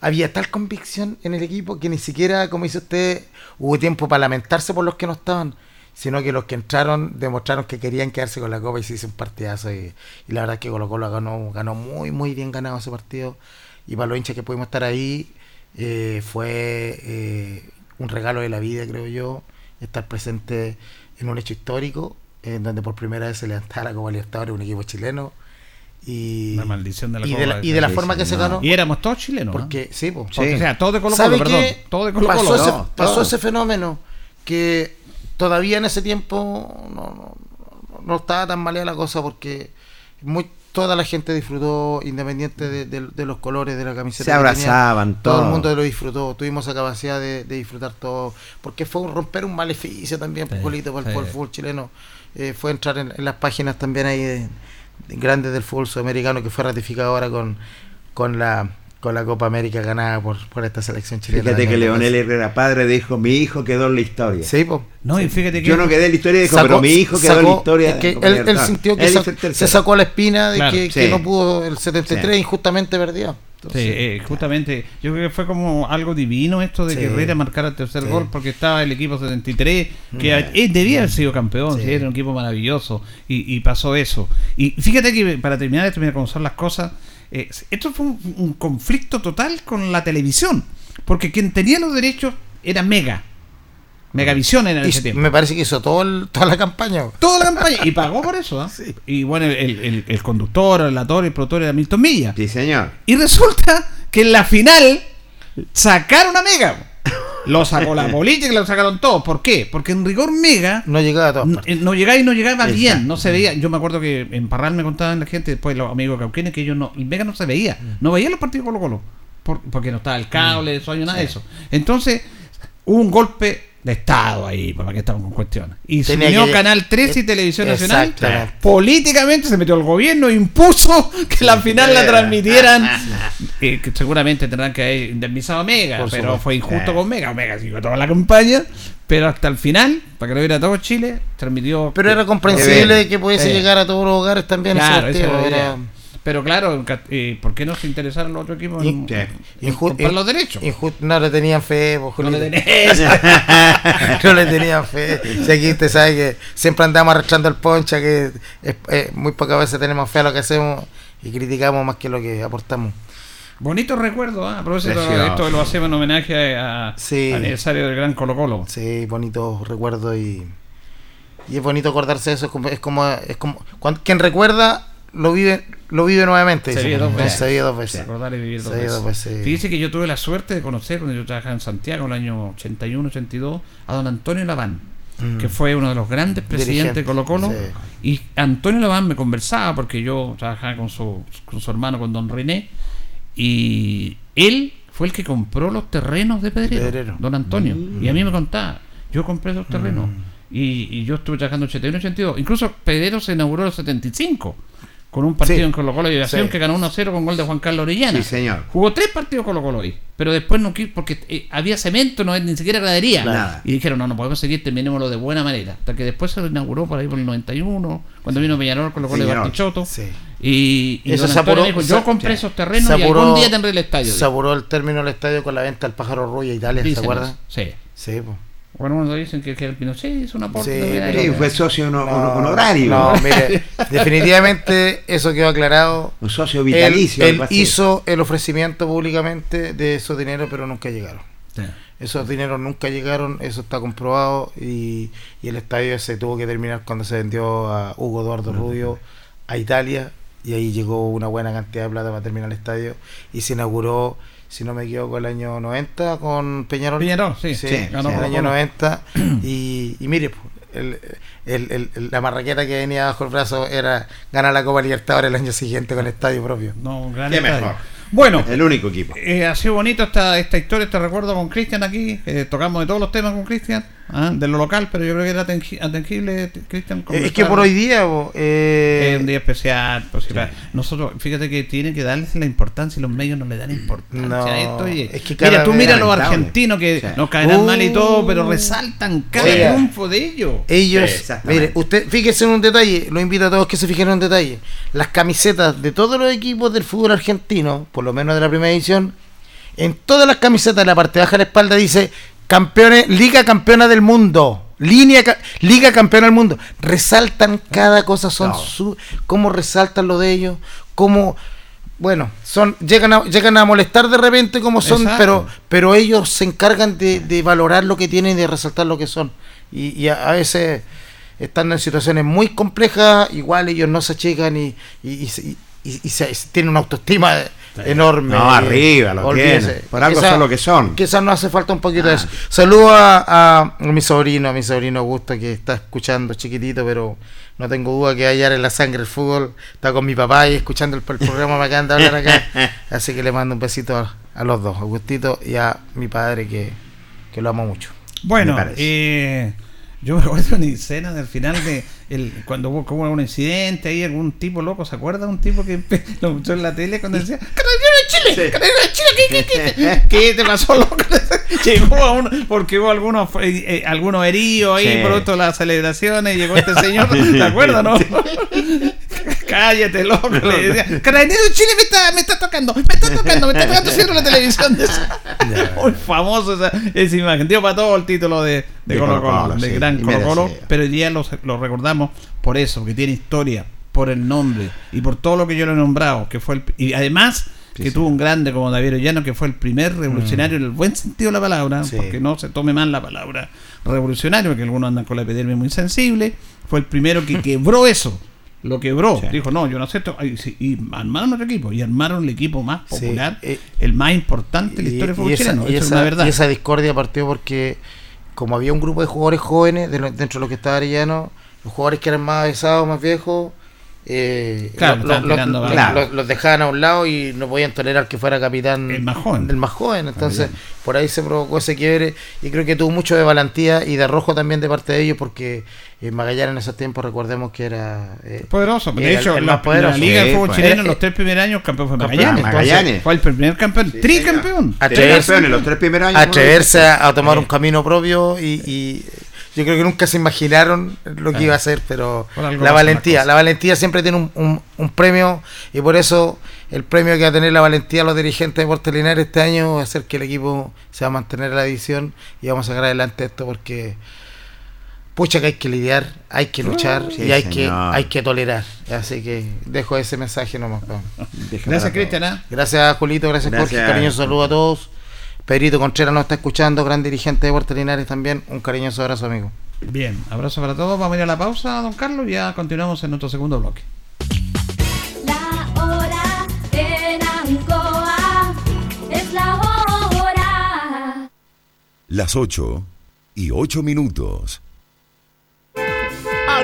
había tal convicción en el equipo que ni siquiera, como dice usted, hubo tiempo para lamentarse por los que no estaban sino que los que entraron demostraron que querían quedarse con la copa y se hizo un partidazo y, y la verdad es que Colo Colo ganó, ganó muy muy bien ganado ese partido y para los hinchas que pudimos estar ahí eh, fue eh, un regalo de la vida, creo yo, estar presente en un hecho histórico, en donde por primera vez se levantaba la Copa Libertadores un equipo chileno. Y, la maldición de la y Copa de la, y de la forma que se ganó. Y éramos todos chilenos. Porque, sí, pues, O sea, todos de Colo ¿Sabe Colo, perdón. qué? Todos de Colo pasó, Colo. ese, no, pasó todo. ese fenómeno que todavía en ese tiempo no, no, no- estaba tan maleada la cosa porque muy, toda la gente disfrutó independiente de, de- de los colores de la camiseta. Se abrazaban, Todo el todo. mundo lo disfrutó. Tuvimos esa capacidad de, de disfrutar todo. Porque fue un romper un maleficio también, Sí, Polito, para, el- sí. el fútbol chileno. Eh, fue entrar en, en las páginas también ahí de, de grandes del fútbol sudamericano que fue ratificado ahora con, con la con la Copa América ganada por, por esta selección chilena. Fíjate que Leonel Herrera padre dijo, mi hijo quedó en la historia. Sí, po. No, y fíjate que. Yo no quedé en la historia, dijo, Sacó- pero mi hijo quedó en la historia. es de que él, él sintió que Él sa- se sacó la espina de Claro, que, sí. que no pudo el 73 Sí. injustamente perdió. Sí, eh, justamente, yo creo que fue como algo divino esto de Sí. que Herrera marcara el tercer Sí. gol porque estaba el equipo 73, que a- eh, debía haber sido campeón, Sí. sí, era un equipo maravilloso y, y pasó eso. Y fíjate que para terminar esto, mira cómo son las cosas, eh, esto fue un, un conflicto total con la televisión, porque quien tenía los derechos era Mega. Megavisión era en Y ese tiempo. me parece que hizo todo el- toda la campaña. Toda la campaña y pagó por eso. ¿ah? [LAUGHS] Sí. Y bueno, el, el- el conductor, el relator, el productor era Milton Milla. Sí, señor. Y resulta que en la final sacaron a Mega. Lo sacó la [LAUGHS] política lo sacaron todos. ¿Por qué? Porque en rigor Mega No llegaba a todas no, llegaba y no llegaba bien, no se veía. Yo me acuerdo que en Parral me contaban la gente, después los amigos cauquenes, que ellos no, el Mega no se veía, no veía los partidos Colo Colo, por- porque no estaba el cable, el sueño, nada de eso. Entonces, hubo un golpe de Estado ahí, para que estamos con cuestiones. Y se unió que- Canal 13 y eh, Televisión Nacional. Políticamente se metió el gobierno, impuso que la final la transmitieran. [LAUGHS] eh, que seguramente tendrán que haber indemnizado a Mega, Por pero supuesto. fue injusto Eh. con Mega. Mega siguió toda la campaña, pero hasta el final, para que lo viera todo Chile, transmitió. Pero era Eh, comprensible que pudiese eh. llegar a todos los hogares también. Claro, era era-. Pero claro, eh, ¿por qué no se interesaron los otros equipos en, comprar in- los derechos? no le tenían fe, po, No le tenés. [LAUGHS] no le tenían fe. Si aquí usted sabe que siempre andamos arrastrando el poncha, que es- eh, muy pocas veces tenemos fe a lo que hacemos y criticamos más que lo que aportamos. Bonito recuerdo, ¿ah? a propósito de esto lo hacemos en homenaje a, Sí. al aniversario del Gran Colo Colo. Sí, bonitos recuerdos y, y es bonito acordarse de eso. Es como, es como, es como cuando, quien recuerda lo vive lo vive nuevamente. Se vive dos veces. Se vive dos veces. Recordar y vivir dos veces. dos veces. Fíjese que yo tuve la suerte de conocer cuando yo trabajaba en Santiago en el año 81, 82 a don Antonio Laván, Mm. que fue uno de los grandes presidentes de Colo Colo. Sí. Y Antonio Laván me conversaba porque yo trabajaba con su, con su hermano, con don René, y él fue el que compró los terrenos de Pedrero, Pedrero. don Antonio. Mm. Y a mí me contaba, yo compré esos terrenos. Y, y yo estuve trabajando en 81, 82. Incluso Pedrero se inauguró en el 75 con un partido Sí. en Colo Colo y Aviación Sí. que ganó 1-0 con gol de Juan Carlos Orellana. Sí, señor. Jugó tres partidos Colo Colo ahí, pero después no quiso, porque eh, había cemento, no ni siquiera gradería. Nada. Y dijeron, no, no podemos seguir, terminémoslo de buena manera. Hasta que después se lo inauguró por ahí por el 91, cuando vino Peñarol con los goles de. Bartichotto. Sí. Y, y Eso se apuró- dijo, se- yo compré sí. esos terrenos Se y apuró- algún día tendré el estadio. Se apuró el término del estadio con la venta del pájaro Ruya a Italia, ¿te Dicen acuerdas? eso, Sí. Sí, pues. Bueno, cuando dicen que, que el Pinochet hizo un aporte. Sí, pero- Sí, fue socio hono- No, honorario. No, [LAUGHS] mire, definitivamente eso quedó aclarado. Un socio vitalicio. él hizo el ofrecimiento públicamente de esos dineros, pero nunca llegaron. Sí. Esos dineros nunca llegaron, eso está comprobado y, y el estadio se tuvo que terminar cuando se vendió a Hugo Eduardo Rubio a Italia y ahí llegó una buena cantidad de plata para terminar el estadio y se inauguró, si no me equivoco, el año 90 con Peñarol. Peñarol, sí, Sí, sí, ganó el año Colo. 90 [CLEARS THROAT] y, y mire, pues, el, el- el- el- la marraqueta que venía bajo el brazo era ganar la Copa Libertadores el año siguiente con estadio propio. No, un gran Qué estadio. mejor. Bueno, El único equipo. Eh, ha sido bonito esta, esta historia, este recuerdo con Cristian aquí. eh, tocamos de todos los temas con Cristian, ah, de lo local, pero yo creo que era atengi- atengible, Cristian. Eh, es que por hoy día, bo, eh, Es un día especial. pues, sí, para- Nosotros, fíjate que tiene que darles la importancia y los medios no le dan importancia No, a esto. es que mira, tú mira a los argentinos que Sí. nos caerán mal y todo, Uh. pero resaltan cada Oiga. triunfo de ellos. ellos, Sí, mire, usted fíjese en un detalle, lo invito a todos que se fijen en un detalle. Las camisetas de todos los equipos del fútbol argentino, por lo menos de la primera edición, en todas las camisetas de la parte baja de la espalda dice campeones, Liga Campeona del Mundo. Línea Liga Campeona del Mundo. Resaltan cada cosa, son No. su cómo resaltan lo de ellos, cómo bueno, son llegan a, llegan a molestar de repente como son, Exacto. pero pero ellos se encargan de, de valorar lo que tienen y de resaltar lo que son. Y, y a, a veces están en situaciones muy complejas, igual ellos no se achican y, y, y, se, tienen una autoestima enorme. No, arriba, lo tienen. Por algo son lo que son. Quizás no hace falta un poquito de eso. Ah. Saludo a, a, mi sobrino, a mi sobrino Augusto, que está escuchando chiquitito, pero no tengo duda que hallar en la sangre el fútbol. Está con mi papá y escuchando el, programa me acaban de hablar acá. [LAUGHS] Así que le mando un besito a, los dos, a Augustito y a mi padre, que, que lo amo mucho. Bueno, eh, yo me acuerdo una escena del final de el, cuando hubo, como un incidente ahí, algún tipo loco, ¿se acuerda? Un tipo que [LAUGHS] lo mostró en la tele cuando decía ¡Carabinero de Chile! ¡Carabinero de Chile! ¿Qué, qué, qué, qué te pasó, loco? [LAUGHS] llegó a uno, porque hubo algunos, eh, eh, algunos heridos ahí, por otro las celebraciones, llegó este [LAUGHS] señor, ¿te acuerdas, no? Cállate, loco. Le decía, Carabinero de Chile me está, me está tocando, me está tocando, me está tocando, cierro la televisión. De Muy famoso esa, esa imagen. Dio para todo el título de, de, Colo Colo, de gran Colo Colo, pero día lo, lo recordamos por eso, porque tiene historia, por el nombre y por todo lo que yo le he nombrado, que fue el, y además que tuvo un grande como David Ollano, que fue el primer revolucionario mm. en el buen sentido de la palabra, porque no se tome mal la palabra revolucionario, porque algunos andan con la epidermia muy sensible, fue el primero que [LAUGHS] quebró eso, lo quebró, dijo, no, yo no acepto, y, y, armaron otro equipo, y armaron el equipo más popular, eh, el más importante de la historia fútbol y esa, verdad. Y esa discordia partió porque como había un grupo de jugadores jóvenes dentro de los que estaba Arellano, los jugadores que eran más avisados, más viejos, eh, los, dejaban a un lado y no podían tolerar que fuera capitán el más joven. El más joven. Entonces, por ahí se provocó ese quiebre y creo que tuvo mucho de valentía y de arrojo también de parte de ellos porque eh, Magallanes en esos tiempos recordemos que era eh, poderoso. De hecho, en la, Liga de Fútbol pues. Chileno, los tres primeros años campeón fue Magallanes. fue el primer campeón, tricampeón. Atreverse, en los tres primeros años. Atreverse a, tomar un camino propio y yo creo que nunca se imaginaron lo que iba a ser, pero la valentía, la valentía siempre tiene un, un, premio y por eso el premio que va a tener la valentía a los dirigentes de Portelinares este año va a hacer que el equipo se va a mantener en la edición y vamos a sacar adelante esto porque pucha que hay que lidiar, hay que luchar y hay que hay que tolerar. Así que dejo ese mensaje nomás. Gracias Cristian. ¿eh? Gracias Julito, gracias, gracias. Jorge, cariñoso saludo a todos. Pedrito Contreras nos está escuchando, gran dirigente de Puerto Linares también. Un cariñoso abrazo, amigo. Bien, abrazo para todos. Vamos a ir a la pausa, don Carlos, y ya continuamos en nuestro segundo bloque. La hora en Ancoa es la hora. Las 8 y 8 minutos.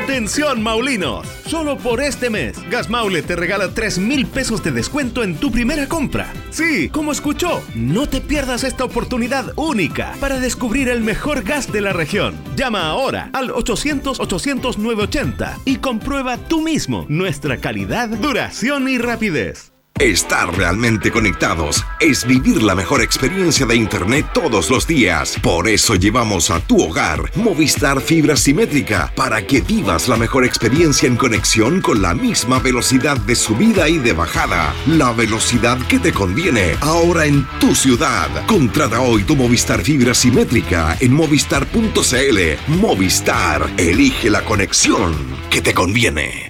Atención Maulinos, solo por este mes, Gas Maule te regala 3 mil pesos de descuento en tu primera compra. Sí, como escuchó, no te pierdas esta oportunidad única para descubrir el mejor gas de la región. Llama ahora al 800-800-980 y comprueba tú mismo nuestra calidad, duración y rapidez. Estar realmente conectados es vivir la mejor experiencia de Internet todos los días. Por eso llevamos a tu hogar Movistar Fibra Simétrica para que vivas la mejor experiencia en conexión con la misma velocidad de subida y de bajada. La velocidad que te conviene ahora en tu ciudad. Contrata hoy tu Movistar Fibra Simétrica en movistar.cl. Movistar, elige la conexión que te conviene.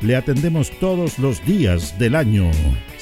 Le atendemos todos los días del año.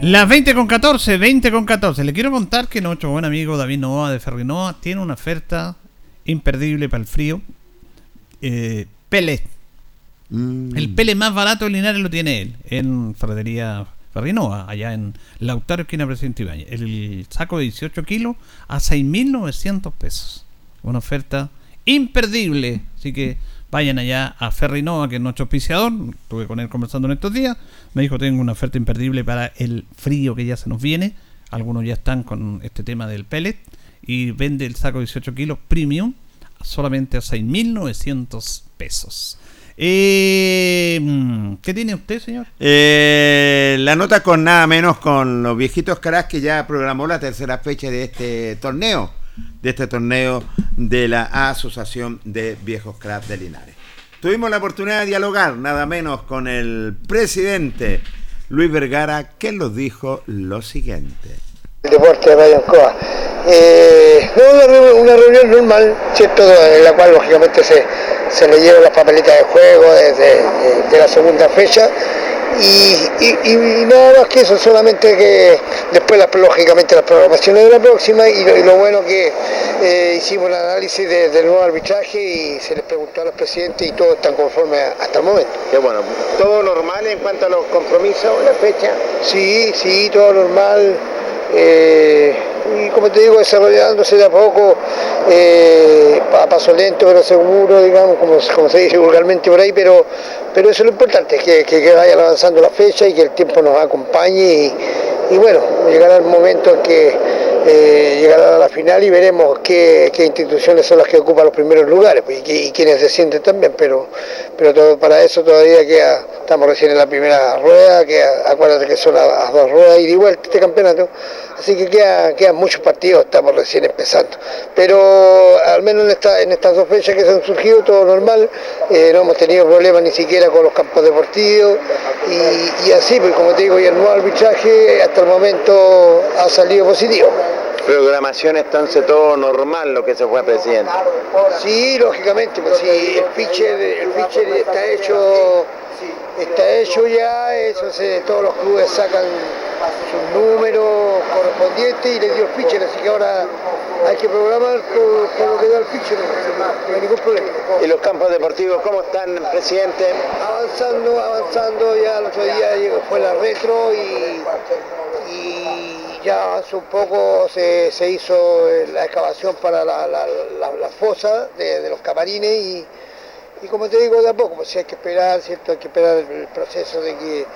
Las 20 con 14, 20 con 14. Le quiero contar que nuestro buen amigo David Novoa de Ferrinoa tiene una oferta imperdible para el frío. Eh, pellet. Mm. El pellet más barato de Linares lo tiene él, en Ferretería Ferrinoa, allá en Lautaro, esquina Presidente Ibañez. El saco de 18 kilos a 6.900 pesos. Una oferta imperdible. Así que vayan allá a Ferrinoa, que es nuestro auspiciador. Estuve con él conversando en estos días. Me dijo, tengo una oferta imperdible para el frío que ya se nos viene. Algunos ya están con este tema del pellet. Y vende el saco de 18 kilos premium solamente a 6.900 pesos. Eh, mm, ¿Qué tiene usted, señor? Eh, la nota con nada menos con los viejitos caras que ya programó la tercera fecha de este torneo, de este torneo de la Asociación de Viejos Cracks de Linares. Tuvimos la oportunidad de dialogar nada menos con el presidente Luis Vergara, que nos dijo lo siguiente. El deporte de Radio Ancoa. Eh, una, reunión, normal, ¿cierto? En la cual lógicamente se, se le llevan las papelitas de juego desde de, de la segunda fecha y, y, y, nada más que eso, solamente que después la, lógicamente las programaciones de la próxima y lo, y lo bueno que eh, hicimos el análisis de, del nuevo arbitraje y se les preguntó a los presidentes y todos están conformes hasta el momento. Qué bueno, ¿todo normal en cuanto a los compromisos, la fecha? Sí, sí, todo normal. Eh, y como te digo, desarrollándose de a poco, eh, a paso lento pero seguro, digamos, como, como, se dice vulgarmente por ahí, pero, pero eso es lo importante, que, que, que vayan avanzando la fecha y que el tiempo nos acompañe y, y bueno, llegará el momento en que eh, a la final y veremos qué, qué, instituciones son las que ocupan los primeros lugares pues, y, y, quienes descienden también, pero, pero todo, para eso todavía queda, estamos recién en la primera rueda, que acuérdate que son las dos ruedas y de vuelta este campeonato, así que queda, quedan muchos partidos, estamos recién empezando, pero al menos en, esta, en estas dos fechas que se han surgido, todo normal, eh, no hemos tenido problemas ni siquiera con los campos deportivos y, y así, pues como te digo, y el nuevo arbitraje hasta el momento ha salido positivo programación entonces todo normal lo que se fue presidente. Sí, lógicamente, pues si el pitcher, el pitcher está hecho está hecho ya, eso se, todos los clubes sacan sus números correspondientes y le dio el pitcher, así que ahora hay que programar por, por lo que da el pitcher, no, hay ningún problema. ¿Y los campos deportivos cómo están, presidente? Avanzando, avanzando, ya el otro día fue la retro y, y ya hace un poco se, se hizo la excavación para la, la, fosa de, los camarines y, como te digo de a poco, pues si hay que esperar, ¿cierto? Hay que esperar el, proceso de que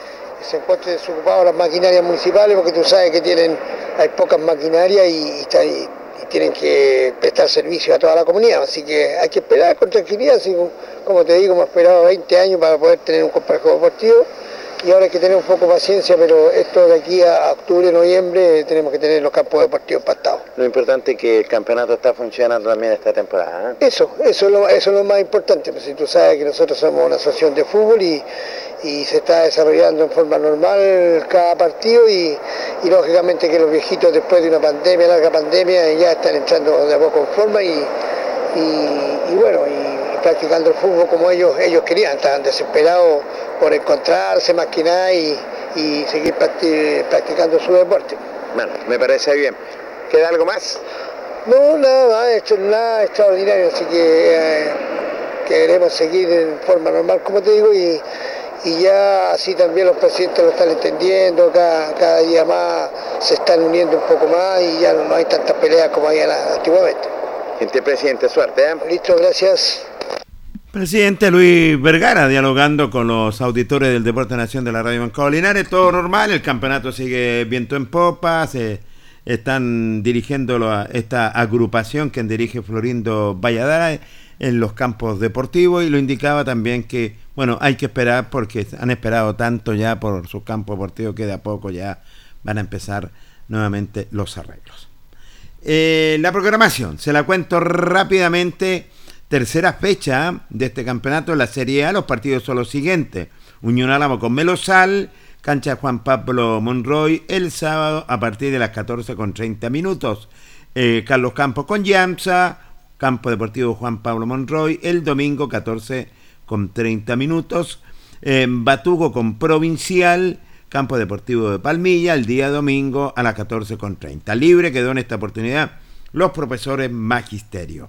se encuentren desocupadas las maquinarias municipales porque tú sabes que tienen, hay pocas maquinarias y, y, y, tienen que prestar servicio a toda la comunidad, así que hay que esperar con tranquilidad, así como te digo, hemos esperado 20 años para poder tener un complejo deportivo y ahora hay que tener un poco de paciencia, pero esto de aquí a octubre, noviembre, tenemos que tener los campos deportivos pastados. Lo importante es que el campeonato está funcionando también esta temporada. ¿eh? Eso, eso es, lo, eso es lo más importante, pues si tú sabes que nosotros somos una asociación de fútbol y, y se está desarrollando en forma normal cada partido y, y, lógicamente que los viejitos después de una pandemia, larga pandemia, ya están entrando de a poco en forma y, y bueno, y practicando el fútbol como ellos, ellos querían, estaban desesperados por encontrarse nada y, y seguir practicando su deporte. Bueno, me parece bien. ¿Queda algo más? No, nada más, esto nada extraordinario, así que eh, queremos seguir en forma normal, como te digo, y, y ya así también los presidentes lo están entendiendo, cada, cada día más se están uniendo un poco más y ya no, no hay tantas peleas como había antiguamente. Gente presidente, suerte. ¿eh? Listo, gracias. Presidente Luis Vergara dialogando con los auditores del Deporte Nación de la Radio Banco Linares, todo normal, el campeonato sigue viento en popa, se están dirigiendo a esta agrupación que dirige Florindo Valladara en los campos deportivos y lo indicaba también que, bueno, hay que esperar porque han esperado tanto ya por sus campos deportivos que de a poco ya van a empezar nuevamente los arreglos. Eh, la programación, se la cuento rápidamente tercera fecha de este campeonato la Serie A, los partidos son los siguientes. Unión Álamo con Melosal, cancha Juan Pablo Monroy, el sábado a partir de las 14 con 30 minutos. Eh, Carlos Campos con Yamsa, Campo Deportivo Juan Pablo Monroy, el domingo 14 con 30 minutos. Eh, Batugo con Provincial, Campo Deportivo de Palmilla, el día domingo a las 14 con 30. Libre quedó en esta oportunidad los profesores Magisterio.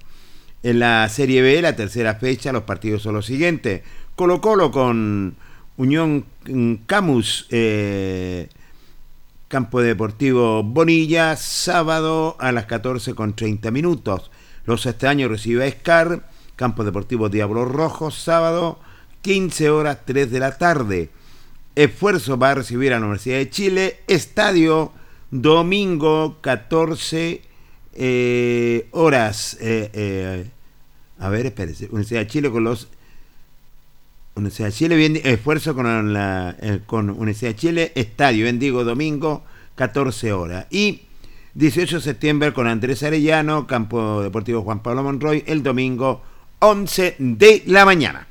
En la Serie B, la tercera fecha, los partidos son los siguientes. Colo Colo con Unión Camus, eh, Campo Deportivo Bonilla, sábado a las 14 con 30 minutos. Los Estaños recibe a Escar, Campo Deportivo Diablo Rojo, sábado 15 horas 3 de la tarde. Esfuerzo va a recibir a la Universidad de Chile, estadio domingo 14 eh, horas. Eh, A ver, espérese. Universidad de Chile con los. Universidad de Chile, bien, esfuerzo con, la, eh, con Universidad de Chile, estadio, bendigo, domingo, 14 horas. Y 18 de septiembre con Andrés Arellano, Campo Deportivo Juan Pablo Monroy, el domingo, 11 de la mañana.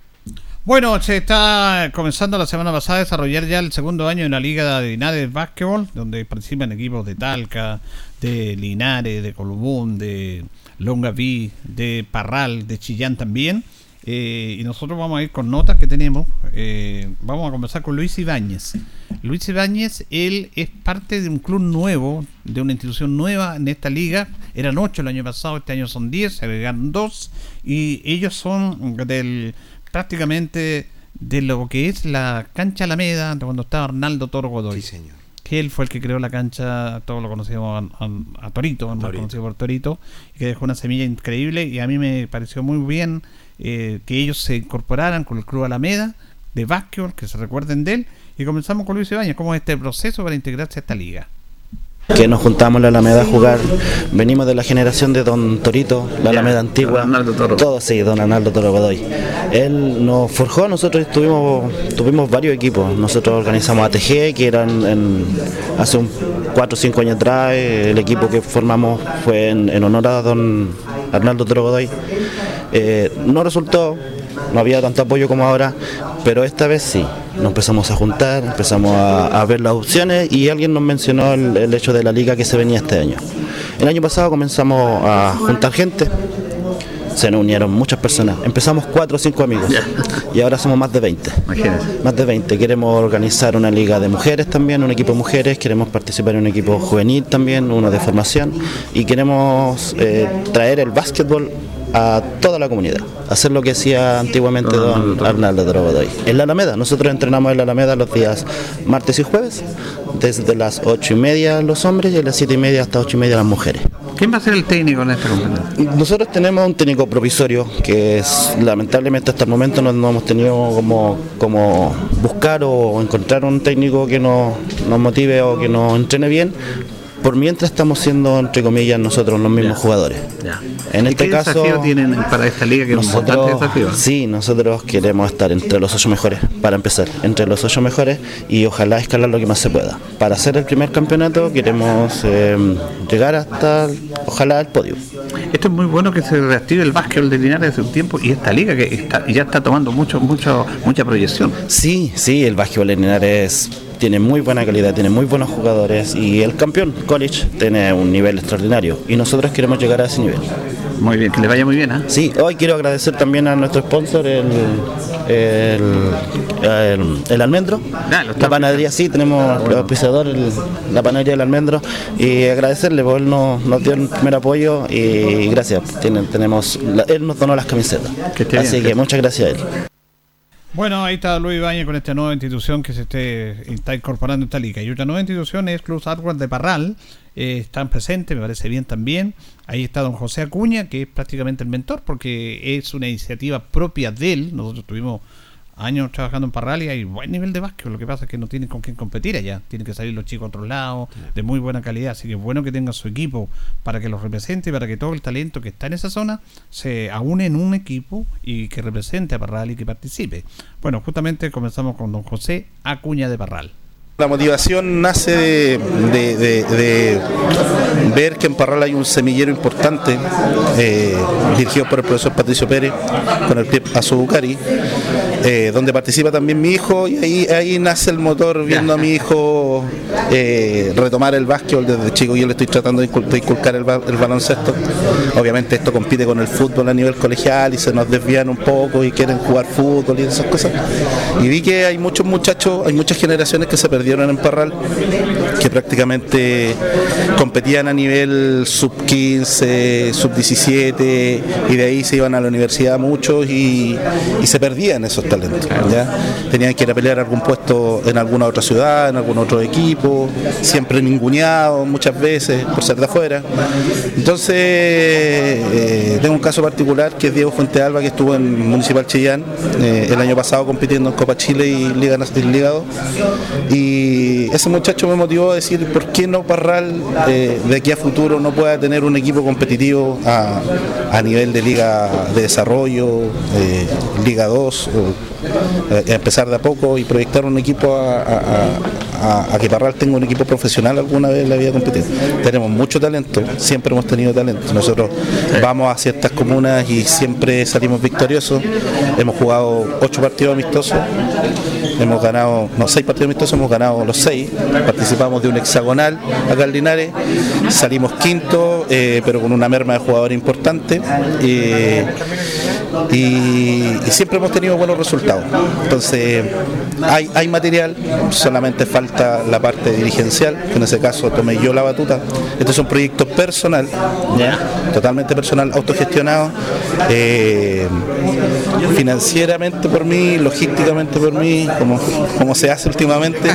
Bueno, se está comenzando la semana pasada a desarrollar ya el segundo año en la Liga de Linares Básquetbol, donde participan equipos de Talca, de Linares, de Colubún, de Longaví, de Parral, de Chillán también. Eh, y nosotros vamos a ir con notas que tenemos. Eh, vamos a conversar con Luis Ibáñez. Luis Ibáñez, él es parte de un club nuevo, de una institución nueva en esta liga. Eran ocho el año pasado, este año son diez, se agregaron dos. Y ellos son del prácticamente de lo que es la cancha Alameda, de cuando estaba Arnaldo Toro Godoy. Sí, señor. Que él fue el que creó la cancha, todos lo conocíamos a, a- a Torito, Torito. conocido por Torito, y que dejó una semilla increíble. Y a mí me pareció muy bien eh, que ellos se incorporaran con el Club Alameda de básquetbol, que se recuerden de él. Y comenzamos con Luis Ibáñez, ¿cómo es este proceso para integrarse a esta liga? Que nos juntamos en la Alameda a jugar. Venimos de la generación de Don Torito, la Alameda antigua. Todos sí, Don Arnaldo Toro Godoy. Él nos forjó, nosotros tuvimos, tuvimos varios equipos. Nosotros organizamos ATG, que eran en- hace un 4 o 5 años atrás. El equipo que formamos fue en, en honor a Don Arnaldo Toro Godoy. Eh, no resultó, no había tanto apoyo como ahora, pero esta vez sí. Nos empezamos a juntar, empezamos a, a ver las opciones y alguien nos mencionó el, el hecho de la liga que se venía este año. El año pasado comenzamos a juntar gente, se nos unieron muchas personas. Empezamos cuatro o cinco amigos y ahora somos más de 20. Más de 20. Queremos organizar una liga de mujeres también, un equipo de mujeres, queremos participar en un equipo juvenil también, uno de formación y queremos eh, traer el básquetbol a toda la comunidad, hacer lo que hacía antiguamente don Arnaldo Drogodoy. En la Alameda, nosotros entrenamos en la Alameda los días martes y jueves, desde las ocho y media los hombres y a las siete y media hasta ocho y media las mujeres. ¿Quién va a ser el técnico en esta competencia? Nosotros tenemos un técnico provisorio que es, lamentablemente hasta el momento no, no hemos tenido como, como buscar o encontrar un técnico que nos, nos motive o que nos entrene bien. Por mientras estamos siendo, entre comillas, nosotros los mismos jugadores. En este ¿Qué caso, desafío tienen para esta liga que es nosotros, desafío? sí, nosotros queremos estar entre los ocho mejores, para empezar, entre los ocho mejores y ojalá escalar lo que más se pueda. Para hacer el primer campeonato queremos eh, llegar hasta, ojalá, el podio. Esto es muy bueno que se reactive el básquetbol de Linares hace un tiempo y esta liga que está, ya está tomando mucho, mucho, mucha proyección. Sí, sí, el básquetbol en Linares tiene muy buena calidad, tiene muy buenos jugadores y el campeón, College, tiene un nivel extraordinario y nosotros queremos llegar a ese nivel. Muy bien, que le vaya muy bien, ¿ah? Sí, hoy quiero agradecer también a nuestro sponsor, el, el, el- el almendro. Ah, la panadería, sí, tenemos el auspiciador, el- la panadería del almendro. Y agradecerle, porque él nos, nos dio el primer apoyo y gracias. Tienen, tenemos, él nos donó las camisetas. Que Así bien, que que- muchas gracias a él. Bueno, ahí está Luis Ibañez con esta nueva institución que se esté, está incorporando a esta liga. Y otra nueva institución es Club Hardware de Parral. Eh, están presentes, me parece bien también. Ahí está don José Acuña, que es prácticamente el mentor, porque es una iniciativa propia de él. Nosotros tuvimos años trabajando en Parral y hay buen nivel de básquet. Lo que pasa es que no tienen con quién competir allá. Tienen que salir los chicos a otros lados, de muy buena calidad. Así que es bueno que tenga su equipo para que los represente y para que todo el talento que está en esa zona se aúne en un equipo y que represente a Parral y que participe. Bueno, justamente comenzamos con don José Acuña de Parral. La motivación nace de, de- de- de ver que en Parral hay un semillero importante eh, dirigido por el profesor Patricio Pérez con el pie Azubucari, eh, donde participa también mi hijo y ahí, ahí nace el motor viendo a mi hijo eh, retomar el básquetbol desde chico. Yo le estoy tratando de incul- de inculcar el, el baloncesto. Obviamente esto compite con el fútbol a nivel colegial y se nos desvían un poco y quieren jugar fútbol y esas cosas. Y vi que hay muchos muchachos, hay muchas generaciones que se perdieron en Parral, que prácticamente competían a nivel sub 15, sub 17 y de ahí se iban a la universidad muchos y se perdían esos Tenían que ir a pelear algún puesto en alguna otra ciudad, en algún otro equipo, siempre ninguneado muchas veces por ser de afuera. Entonces, eh, tengo un caso particular que es Diego Fuente Alba, que estuvo en Municipal Chillán eh, el año pasado compitiendo en Copa Chile y Liga, Liga 2. Y ese muchacho me motivó a decir, ¿por qué no Parral eh, de aquí a futuro no pueda tener un equipo competitivo a, nivel de Liga de Desarrollo, Liga 2, o, eh, empezar de a poco y proyectar un equipo a, a- a- a que Parral tenga un equipo profesional alguna vez en la vida competitiva. Tenemos mucho talento, siempre hemos tenido talento. Nosotros vamos a ciertas comunas y siempre salimos victoriosos. Hemos jugado ocho partidos amistosos, hemos ganado, no, seis partidos amistosos, hemos ganado los seis, participamos de un hexagonal acá en Linares, salimos quinto, eh, pero con una merma de jugadores importante. eh, y, y siempre hemos tenido buenos resultados. Entonces, hay, hay material, solamente falta la parte dirigencial, que en ese caso tomé yo la batuta. Este es un proyecto personal, totalmente personal, autogestionado, eh, financieramente por mí, logísticamente por mí, como, como se hace últimamente.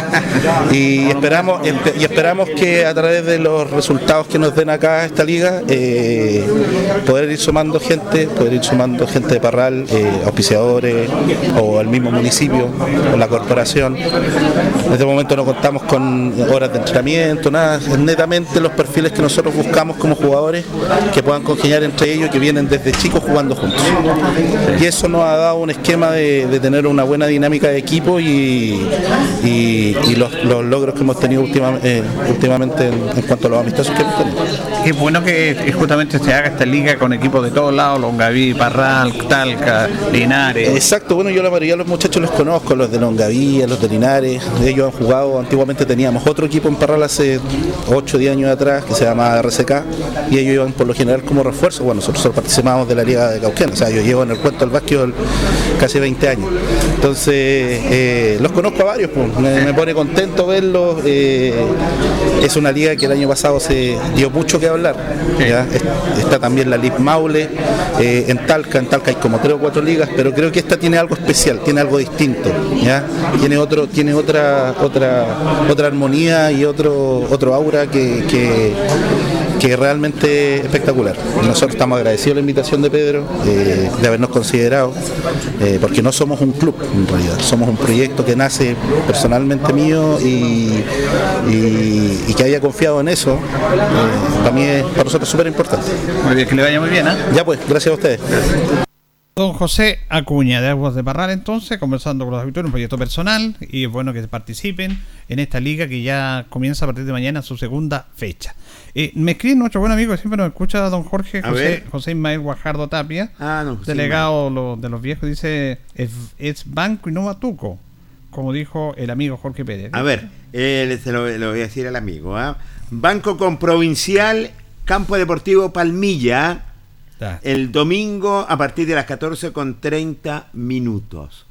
Y esperamos, espe- y esperamos que a través de los resultados que nos den acá esta liga, eh, poder ir sumando gente, poder ir sumando gente de Parral, eh, auspiciadores o el mismo municipio o la corporación. En este momento no contamos con horas de entrenamiento, nada, es netamente los perfiles que nosotros buscamos como jugadores que puedan congeniar entre ellos, que vienen desde chicos jugando juntos. Y eso nos ha dado un esquema de, de tener una buena dinámica de equipo y, y- y los, los logros que hemos tenido última- eh, últimamente en, en cuanto a los amistosos que hemos tenido. Qué bueno que justamente se haga esta liga con equipos de todos lados, Longaví, Parral, Talca, Linares. Exacto, bueno, yo la mayoría de los muchachos los conozco, los de Longavía, los de Linares, ellos han jugado, antiguamente teníamos otro equipo en Parral hace 8 o 10 años atrás que se llama RCK y ellos iban por lo general como refuerzo, bueno, nosotros solo participábamos de la Liga de Cauquén, o sea, yo llevo en el cuento del básquetbol casi 20 años, entonces eh, los conozco a varios, pues, me, me pone contento verlos, eh, es una liga que el año pasado se dio mucho que hablar, está también la LIP Maule, eh, en Talca, en Talca hay como tres o cuatro ligas, pero creo que esta tiene algo especial, tiene algo distinto, ¿ya? Tiene otro, tiene otra, otra, otra armonía y otro, otro aura que, que, que es realmente espectacular. Nosotros estamos agradecidos de la invitación de Pedro, eh, de habernos considerado, eh, porque no somos un club en realidad, somos un proyecto que nace personalmente mío y, y- y que haya confiado en eso, eh, para mí es para nosotros súper importante. Muy bien, que le vaya muy bien. Ya pues, gracias a ustedes. Don José Acuña de Aguas de Parral entonces, conversando con los habituales, un proyecto personal y es bueno que participen en esta liga que ya comienza a partir de mañana su segunda fecha. Eh, me escribe nuestro buen amigo que siempre nos escucha, don Jorge José. José Ismael Guajardo Tapia, Ah, no, delegado lo- de los viejos, dice es, es banco y no batuco, como dijo el amigo Jorge Pérez. A ver, eh, se lo, lo voy a decir al amigo. ¿ah? Banco con Provincial, Campo Deportivo Palmilla, El domingo a partir de las 14 con 30 minutos.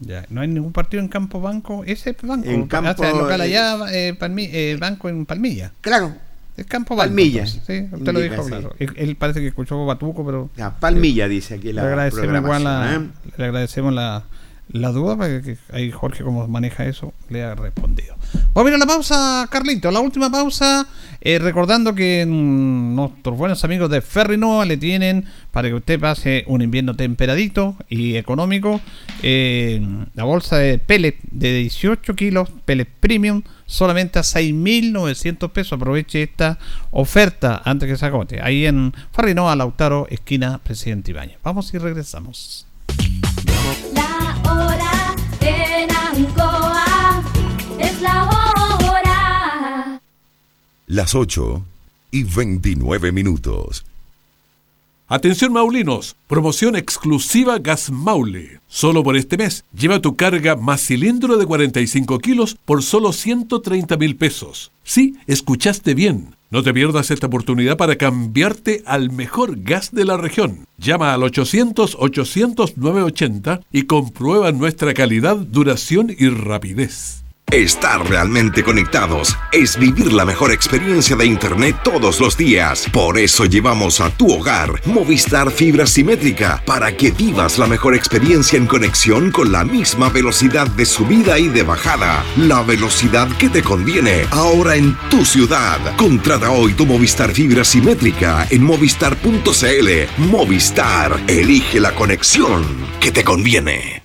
Ya, no hay ningún partido en campo banco, ese es banco, En Ah, campo, o sea, el local eh, allá, eh, Palmi- eh, banco en Palmilla. Claro. El campo banco. Palmilla. sí, usted lo dijo, sí. claro. Él, él parece que escuchó Batuco, pero Ya, Palmilla dice aquí le la agradecemos igual la, ¿eh? le agradecemos la, la duda, que ahí Jorge, como maneja eso, le ha respondido. Vamos a ir a la pausa, Carlito. La última pausa, eh, recordando que mm, nuestros buenos amigos de Ferrinova le tienen para que usted pase un invierno temperadito y económico. eh, la bolsa de pellet de 18 kilos, pellet premium, solamente a 6.900 pesos. Aproveche esta oferta antes que se agote. Ahí en Ferrinova, Lautaro, esquina Presidente Ibañez. Vamos y regresamos. Las 8 y 29 minutos. Atención Maulinos, promoción exclusiva Gas Maule. Solo por este mes, lleva tu carga más cilindro de 45 kilos por solo 130 mil pesos. Sí, escuchaste bien. No te pierdas esta oportunidad para cambiarte al mejor gas de la región. Llama al 800-800-980 y comprueba nuestra calidad, duración y rapidez. Estar realmente conectados es vivir la mejor experiencia de Internet todos los días. Por eso llevamos a tu hogar Movistar Fibra Simétrica para que vivas la mejor experiencia en conexión con la misma velocidad de subida y de bajada. La velocidad que te conviene ahora en tu ciudad. Contrata hoy tu Movistar Fibra Simétrica en movistar.cl. Movistar, elige la conexión que te conviene.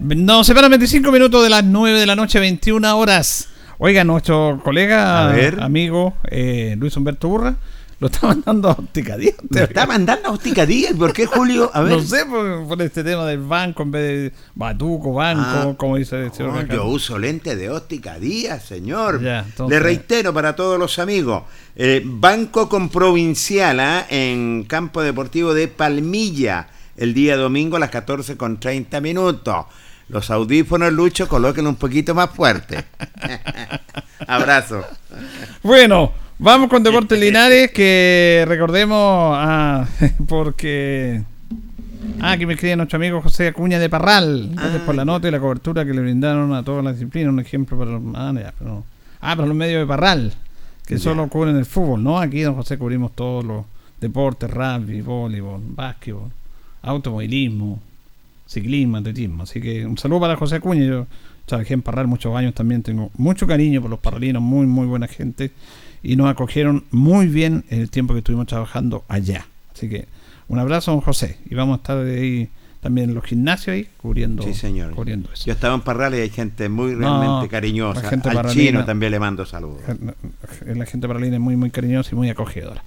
Nos separan 25 minutos de las 9 de la noche, 21 horas. Oiga, nuestro colega, amigo eh, Luis Humberto Burra, lo está mandando a Óptica Díaz. ¿Lo está mandando a Óptica Díaz? ¿Por qué, Julio? A [LAUGHS] ver. No sé, por, este tema del banco en vez de batuco, banco, Ah. como dice el señor yo uso lente de óptica Díaz, señor. Ya, Le reitero para todos los amigos, eh, Banco con Provincial ¿ah? en Campo Deportivo de Palmilla, el día domingo a las 14 con 30 minutos. Los audífonos, Lucho, colóquenlo un poquito más fuerte. [LAUGHS] Abrazo. Bueno, vamos con Deportes [LAUGHS] Linares, que recordemos, ah, [LAUGHS] porque... Ah, aquí me escribe nuestro amigo José Acuña de Parral. Gracias por la nota y la cobertura que le brindaron a todas las disciplinas. Un ejemplo para los... Ah, ya, pero. Ah, para los medios de Parral, que Ya. solo cubren el fútbol, ¿no? Aquí, don José, cubrimos todos los deportes, rugby, voleibol, básquetbol, automovilismo, ciclismo, atletismo. Así que un saludo para José Acuña. Yo trabajé en Parral muchos años también. Tengo mucho cariño por los parralinos, muy, muy buena gente. Y nos acogieron muy bien en el tiempo que estuvimos trabajando allá. Así que un abrazo, don José. Y vamos a estar ahí también en los gimnasios ahí cubriendo, Sí, señor. cubriendo eso. Yo estaba en Parral y hay gente muy No, realmente la cariñosa. gente Al chino también le mando saludos. La gente paralina es muy, muy cariñosa y muy acogedora.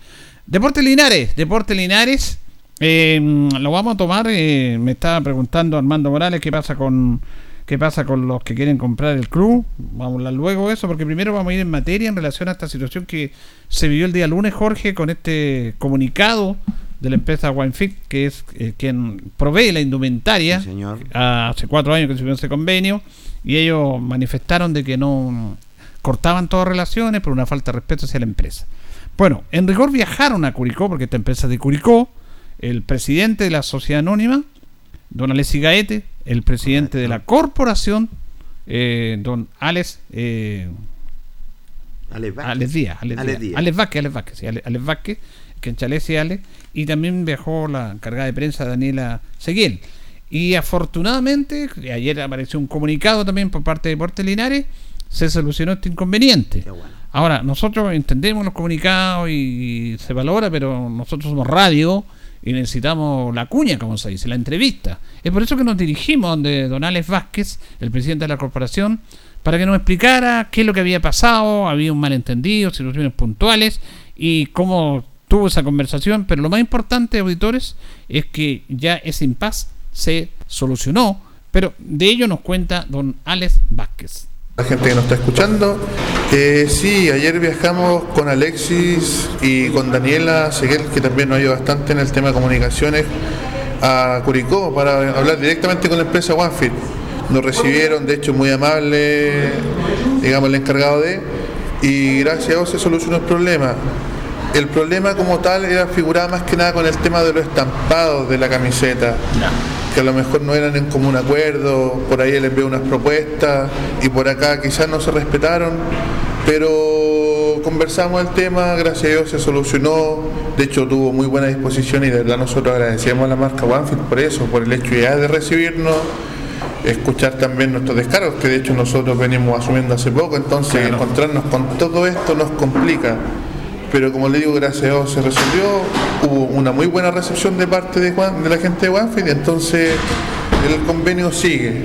Deportes Linares, Deportes Linares. Eh, lo vamos a tomar. eh, me estaba preguntando Armando Morales qué pasa con qué pasa con los que quieren comprar el club. Vamos a hablar luego de eso, porque primero vamos a ir en materia en relación a esta situación que se vivió el día lunes, Jorge, con este comunicado de la empresa Winefit, que es eh, quien provee la indumentaria. Sí, señor. Hace cuatro años que se hizo ese convenio y ellos manifestaron de que no cortaban todas relaciones por una falta de respeto hacia la empresa. Bueno, en rigor viajaron a Curicó, porque esta empresa es de Curicó, el presidente de la sociedad anónima, don Alessi Gaete, el presidente de la corporación, eh, don Alex, eh, Alex Vázquez. Alex Vázquez, sí, Alex Vázquez, que en Chalés y Ale, y también viajó la encargada de prensa Daniela Seguiel. Y afortunadamente, ayer apareció un comunicado también por parte de Deportes Linares, se solucionó este inconveniente. Ahora, nosotros entendemos los comunicados y, se valora, pero nosotros somos radio y necesitamos la cuña, como se dice, la entrevista. Es por eso que nos dirigimos donde don Alex Vázquez, el presidente de la corporación, para que nos explicara qué es lo que había pasado, había un malentendido, situaciones puntuales y cómo tuvo esa conversación. Pero lo más importante, auditores, es que ya ese impas se solucionó, pero de ello nos cuenta don Alex Vázquez. La gente que nos está escuchando, eh, sí, ayer viajamos con Alexis y con Daniela Seguel, que también nos ayuda bastante en el tema de comunicaciones, a Curicó para hablar directamente con la empresa OneFit. Nos recibieron, de hecho, muy amable, digamos, el encargado de, y gracias a Dios se solucionó el problema. El problema como tal era figurado más que nada con el tema de los estampados de la camiseta, que a lo mejor no eran en común acuerdo, por ahí él envió unas propuestas y por acá quizás no se respetaron, pero conversamos el tema, gracias a Dios se solucionó, de hecho tuvo muy buena disposición y de verdad nosotros agradecemos a la marca OneFit por eso, por el hecho ya de recibirnos escuchar también nuestros descargos, que de hecho nosotros venimos asumiendo hace poco, entonces encontrarnos con todo esto nos complica. Pero como le digo, gracias a Dios se resolvió, hubo una muy buena recepción de parte de, Juan- de la gente de OneFit, entonces el convenio sigue.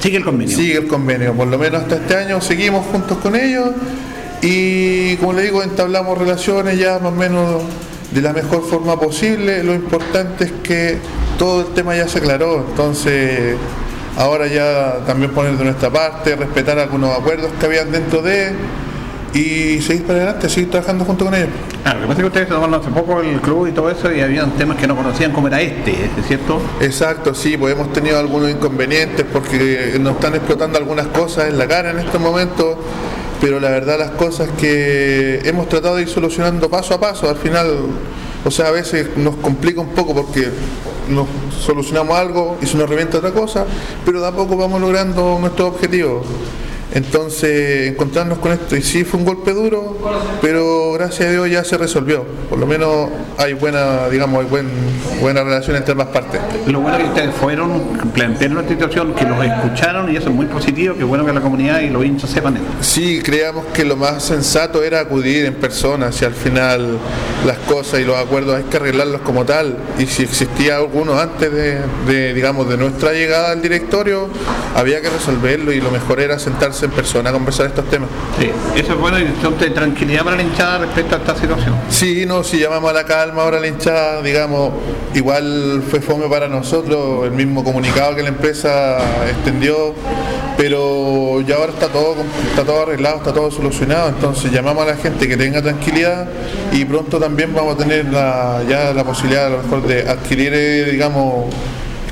Sigue el convenio. Sigue el convenio, por lo menos hasta este año seguimos juntos con ellos y como le digo, entablamos relaciones ya más o menos de la mejor forma posible. Lo importante es que todo el tema ya se aclaró, entonces ahora ya también poner de nuestra parte, respetar algunos acuerdos que habían dentro de y seguir para adelante, seguir trabajando junto con ellos. Ah, lo que pasa es que ustedes tomaron hace poco el club y todo eso y habían temas que no conocían como era este, ¿es cierto? Exacto, sí, pues hemos tenido algunos inconvenientes porque nos están explotando algunas cosas en la cara en estos momentos, pero la verdad las cosas que hemos tratado de ir solucionando paso a paso, al final, o sea, a veces nos complica un poco porque nos solucionamos algo y se nos revienta otra cosa, pero de a poco vamos logrando nuestros objetivos. Entonces, encontrarnos con esto, y sí fue un golpe duro, pero gracias a Dios ya se resolvió. Por lo menos hay buena, digamos, hay buen, buena relación entre ambas partes. Lo bueno que ustedes fueron, plantearon una situación, que los escucharon y eso es muy positivo, que bueno que la comunidad y los hinchas sepan eso. Sí, creíamos que lo más sensato era acudir en persona, si al final las cosas y los acuerdos hay que arreglarlos como tal, y si existía alguno antes de, de digamos, de nuestra llegada al directorio, había que resolverlo y lo mejor era sentarse en persona a conversar estos temas. Sí, eso es bueno y de tranquilidad para la hinchada respecto a esta situación. Sí, no, si llamamos a la calma ahora la hinchada, digamos, igual fue fome para nosotros el mismo comunicado que la empresa extendió, pero ya ahora está todo, está todo arreglado, está todo solucionado, entonces llamamos a la gente que tenga tranquilidad y pronto también vamos a tener la, ya la posibilidad a lo mejor de adquirir, eh, digamos,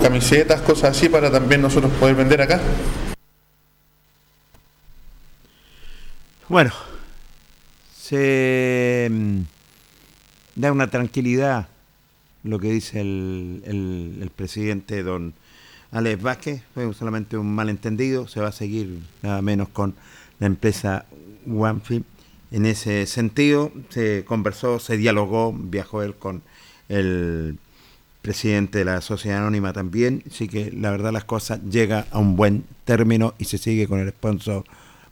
camisetas, cosas así para también nosotros poder vender acá. Bueno, se mm, da una tranquilidad lo que dice el, presidente don Alex Vázquez, fue solamente un malentendido, se va a seguir nada menos con la empresa OneFi. En ese sentido, se conversó, se dialogó, viajó él con el presidente de la sociedad anónima también, así que la verdad las cosas llega a un buen término y se sigue con el sponsor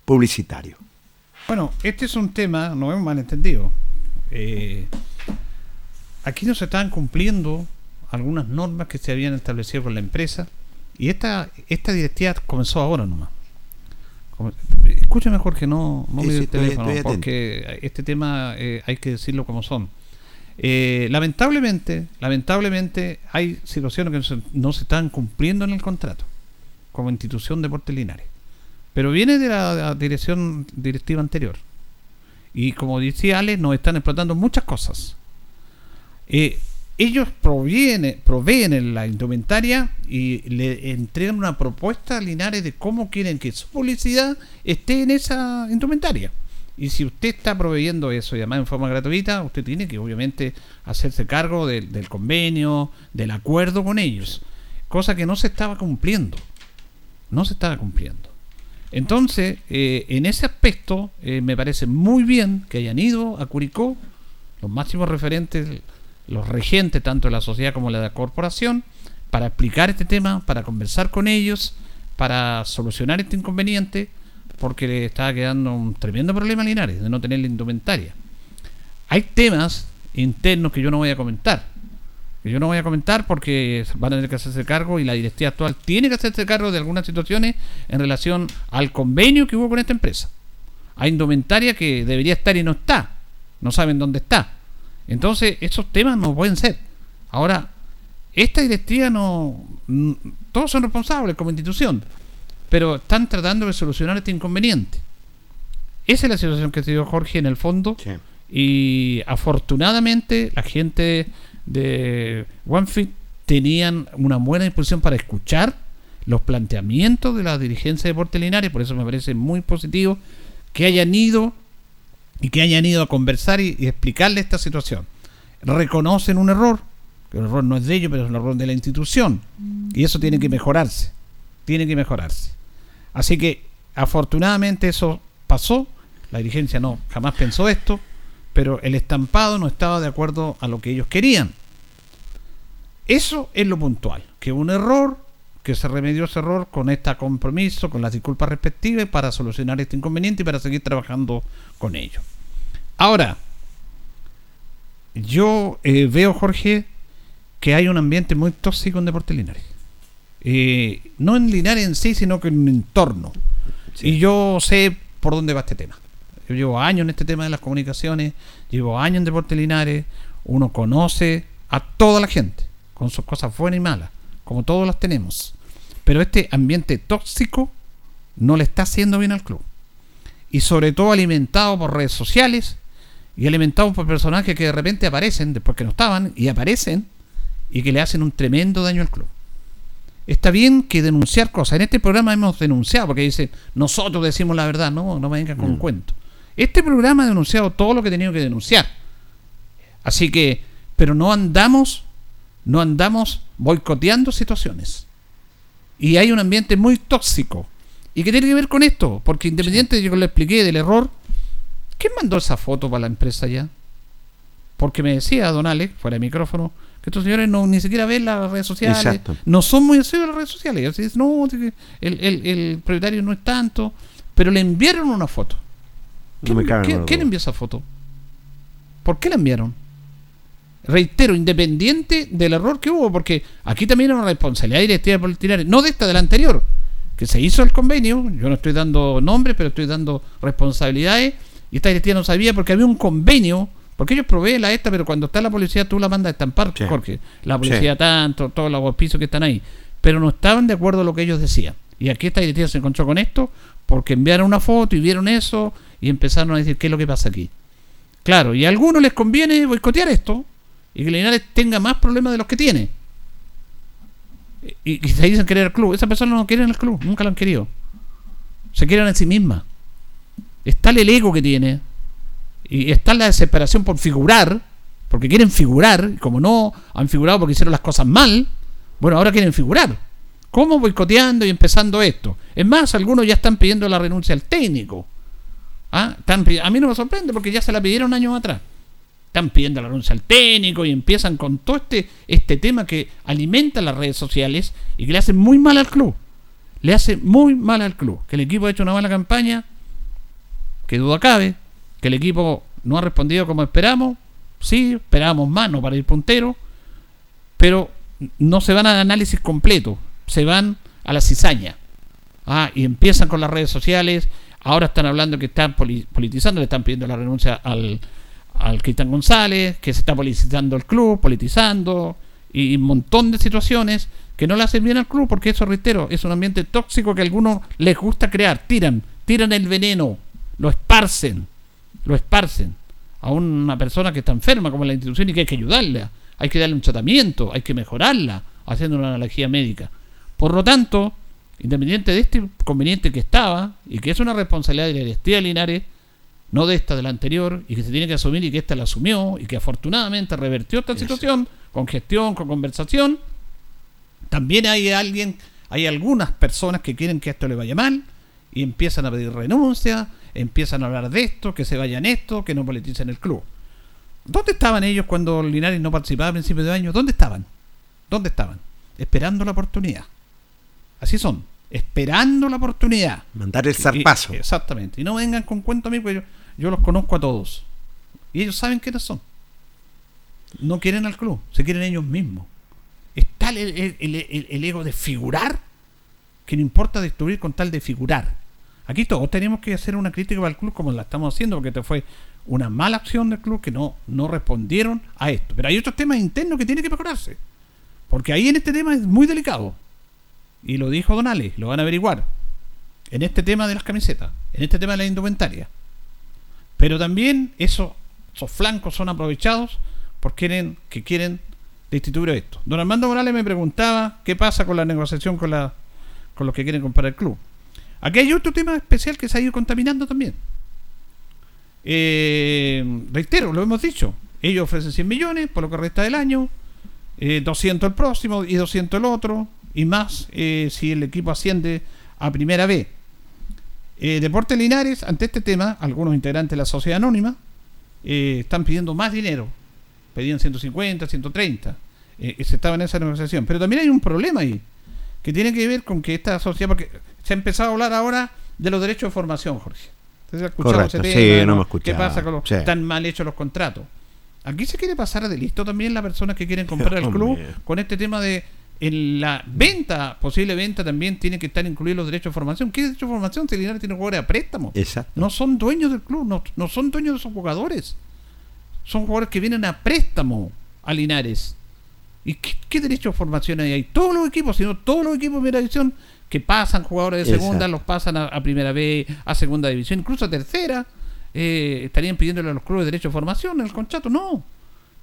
publicitario. Bueno, este es un tema, no es un malentendido. Eh, aquí no se estaban cumpliendo algunas normas que se habían establecido por la empresa y esta esta directiva comenzó ahora nomás. Escúchame Jorge, no, no Sí, me sí, el teléfono, estoy porque este tema eh, hay que decirlo como son. Eh, lamentablemente, lamentablemente hay situaciones que no se, no se están cumpliendo en el contrato como institución Deportes Linares. Pero viene de la, dirección directiva anterior. Y como decía Ale, nos están explotando muchas cosas. Eh, ellos proviene, proveen la indumentaria y le entregan una propuesta a Linares de cómo quieren que su publicidad esté en esa indumentaria. Y si usted está proveyendo eso y además en forma gratuita, usted tiene que obviamente hacerse cargo del convenio, del acuerdo con ellos. Cosa que no se estaba cumpliendo. No se estaba cumpliendo. Entonces, eh, en ese aspecto, eh, me parece muy bien que hayan ido a Curicó, los máximos referentes, los regentes, tanto de la sociedad como de la corporación, para explicar este tema, para conversar con ellos, para solucionar este inconveniente, porque le estaba quedando un tremendo problema a Linares de no tener la indumentaria. Hay temas internos que yo no voy a comentar. Que yo no voy a comentar porque van a tener que hacerse cargo y la directiva actual tiene que hacerse cargo de algunas situaciones en relación al convenio que hubo con esta empresa. Hay indumentaria que debería estar y no está. No saben dónde está. Entonces, esos temas no pueden ser. Ahora, esta directiva no. Todos son responsables como institución. Pero están tratando de solucionar este inconveniente. Esa es la situación que se dio Jorge en el fondo. Y afortunadamente la gente de OneFit tenían una buena disposición para escuchar los planteamientos de la dirigencia de Deportes Linares. Por eso me parece muy positivo que hayan ido y que hayan ido a conversar y, y explicarle esta situación. Reconocen un error, que el error no es de ellos, pero es un error de la institución. Y eso tiene que mejorarse. Tiene que mejorarse. Así que afortunadamente eso pasó. La dirigencia no jamás pensó esto, pero el estampado no estaba de acuerdo a lo que ellos querían. Eso es lo puntual, que un error, que se remedió ese error con este compromiso, con las disculpas respectivas para solucionar este inconveniente y para seguir trabajando con ellos. Ahora, yo eh, veo, Jorge, que hay un ambiente muy tóxico en Deportes Linares. Eh, no en Linares en sí, sino que en un entorno. Y yo sé por dónde va este tema. Yo llevo años en este tema de las comunicaciones, llevo años en Deportes Linares, uno conoce a toda la gente, con sus cosas buenas y malas, como todos las tenemos. Pero este ambiente tóxico no le está haciendo bien al club. Y sobre todo alimentado por redes sociales y alimentado por personajes que de repente aparecen después que no estaban y aparecen y que le hacen un tremendo daño al club. Está bien que denunciar cosas. En este programa hemos denunciado porque dicen, nosotros decimos la verdad. No, no me vengan con un Mm. cuento. Este programa ha denunciado todo lo que tenido que denunciar. Así que, pero no andamos, no andamos boicoteando situaciones. Y hay un ambiente muy tóxico. ¿Y qué tiene que ver con esto? Porque independiente, yo le expliqué del error, ¿quién mandó esa foto para la empresa ya? Porque me decía Don Alex, fuera de micrófono, que estos señores no ni siquiera ven las redes sociales, Exacto. no son muy asiduos las redes sociales. Ellos dicen, no, el, el- el propietario no es tanto, pero le enviaron una foto. No me cabe ¿Quién, envió esa foto? ¿Por qué la enviaron? Reitero, independiente del error que hubo, porque aquí también hay una responsabilidad directiva por Linares, no de esta, de la anterior, que se hizo el convenio, yo no estoy dando nombres, pero estoy dando responsabilidades, y esta directiva no sabía porque había un convenio, porque ellos proveen la esta, pero cuando está la policía tú la mandas a estampar, Jorge, la policía Sí. tanto, todos los pisos que están ahí, pero no estaban de acuerdo a lo que ellos decían. Y aquí esta directiva se encontró con esto, porque enviaron una foto y vieron eso, y empezaron a decir qué es lo que pasa aquí. Claro, y a algunos les conviene boicotear esto y que Linares tenga más problemas de los que tiene. Y, y se dicen querer el club. Esas personas no quieren el club, nunca lo han querido. Se quieren en sí mismas. Está el ego que tiene. Y está la desesperación por figurar. Porque quieren figurar. Como no han figurado porque hicieron las cosas mal, bueno, ahora quieren figurar. ¿Cómo boicoteando y empezando esto? Es más, algunos ya están pidiendo la renuncia al técnico. ¿Ah? Están a mí no me sorprende porque ya se la pidieron años atrás. Están pidiendo la renuncia al técnico y empiezan con todo este, este tema que alimenta las redes sociales y que le hace muy mal al club. Le hace muy mal al club. Que el equipo ha hecho una mala campaña, que duda cabe, que el equipo no ha respondido como esperamos. Sí, esperábamos más, no para ir puntero, pero no se van al análisis completo, se van a la cizaña. Ah, y empiezan con las redes sociales. Ahora están hablando que están poli- politizando, le están pidiendo la renuncia al, al Cristian González, que se está politizando el club, politizando, y un montón de situaciones que no le hacen bien al club, porque eso, reitero, es un ambiente tóxico que a algunos les gusta crear. Tiran, tiran el veneno, lo esparcen, lo esparcen a una persona que está enferma como la institución y que hay que ayudarla, hay que darle un tratamiento, hay que mejorarla, haciendo una analogía médica. Por lo tanto, independiente de este inconveniente que estaba, y que es una responsabilidad de la directiva de Linares, no de esta, de la anterior, y que se tiene que asumir y que esta la asumió, y que afortunadamente revertió esta situación con gestión, con conversación, también hay alguien, hay algunas personas que quieren que esto le vaya mal, y empiezan a pedir renuncia, empiezan a hablar de esto, que se vayan esto, que no politicen el club. ¿Dónde estaban ellos cuando Linares no participaba a principios de año? ¿Dónde estaban? ¿Dónde estaban? Esperando la oportunidad. Así son, esperando la oportunidad. Mandar el zarpazo. y- exactamente. Y no vengan con cuento a mí, porque yo, yo los conozco a todos. Y ellos saben quiénes son. No quieren al club, se quieren ellos mismos. Está el, el- el- el- el ego de figurar, que no importa destruir con tal de figurar. Aquí todos tenemos que hacer una crítica al club como la estamos haciendo, porque te fue una mala acción del club que no, no respondieron a esto. Pero hay otros temas internos que tienen que mejorarse. Porque ahí en este tema es muy delicado. Y lo dijo Don Ale, lo van a averiguar. En este tema de las camisetas, en este tema de la indumentaria. Pero también eso, esos flancos son aprovechados porque quieren, que quieren destituir esto. Don Armando Morales me preguntaba qué pasa con la negociación con, la, con los que quieren comprar el club. Aquí hay otro tema especial que se ha ido contaminando también. Eh, reitero, lo hemos dicho. Ellos ofrecen 100 millones por lo que resta del año, eh, 200 el próximo y 200 el otro, y más eh, si el equipo asciende a primera B. Eh, Deportes Linares, ante este tema, algunos integrantes de la sociedad anónima eh, están pidiendo más dinero. Pedían 150, 130. Eh, y se estaba en esa negociación. Pero también hay un problema ahí, que tiene que ver con que esta sociedad, porque se ha empezado a hablar ahora de los derechos de formación, Jorge. ¿Usted ha escuchado Correcto, ese sí, tema, no me ¿Qué pasa con los sí. tan mal hechos los contratos? Aquí se quiere pasar de listo también las personas que quieren comprar [LAUGHS] el club Hombre. con este tema de en la venta, posible venta también tiene que estar incluidos los derechos de formación. ¿Qué derechos de formación? Si Linares tiene jugadores a préstamo. Exacto. No son dueños del club, no, no son dueños de esos jugadores. Son jugadores que vienen a préstamo a Linares. ¿Y qué, derecho de formación hay ahí? Todos los equipos, sino todos los equipos de primera división que pasan jugadores de segunda, los pasan a, primera B, a segunda división, incluso a tercera, eh, estarían pidiéndole a los clubes derecho de formación en el contrato. No.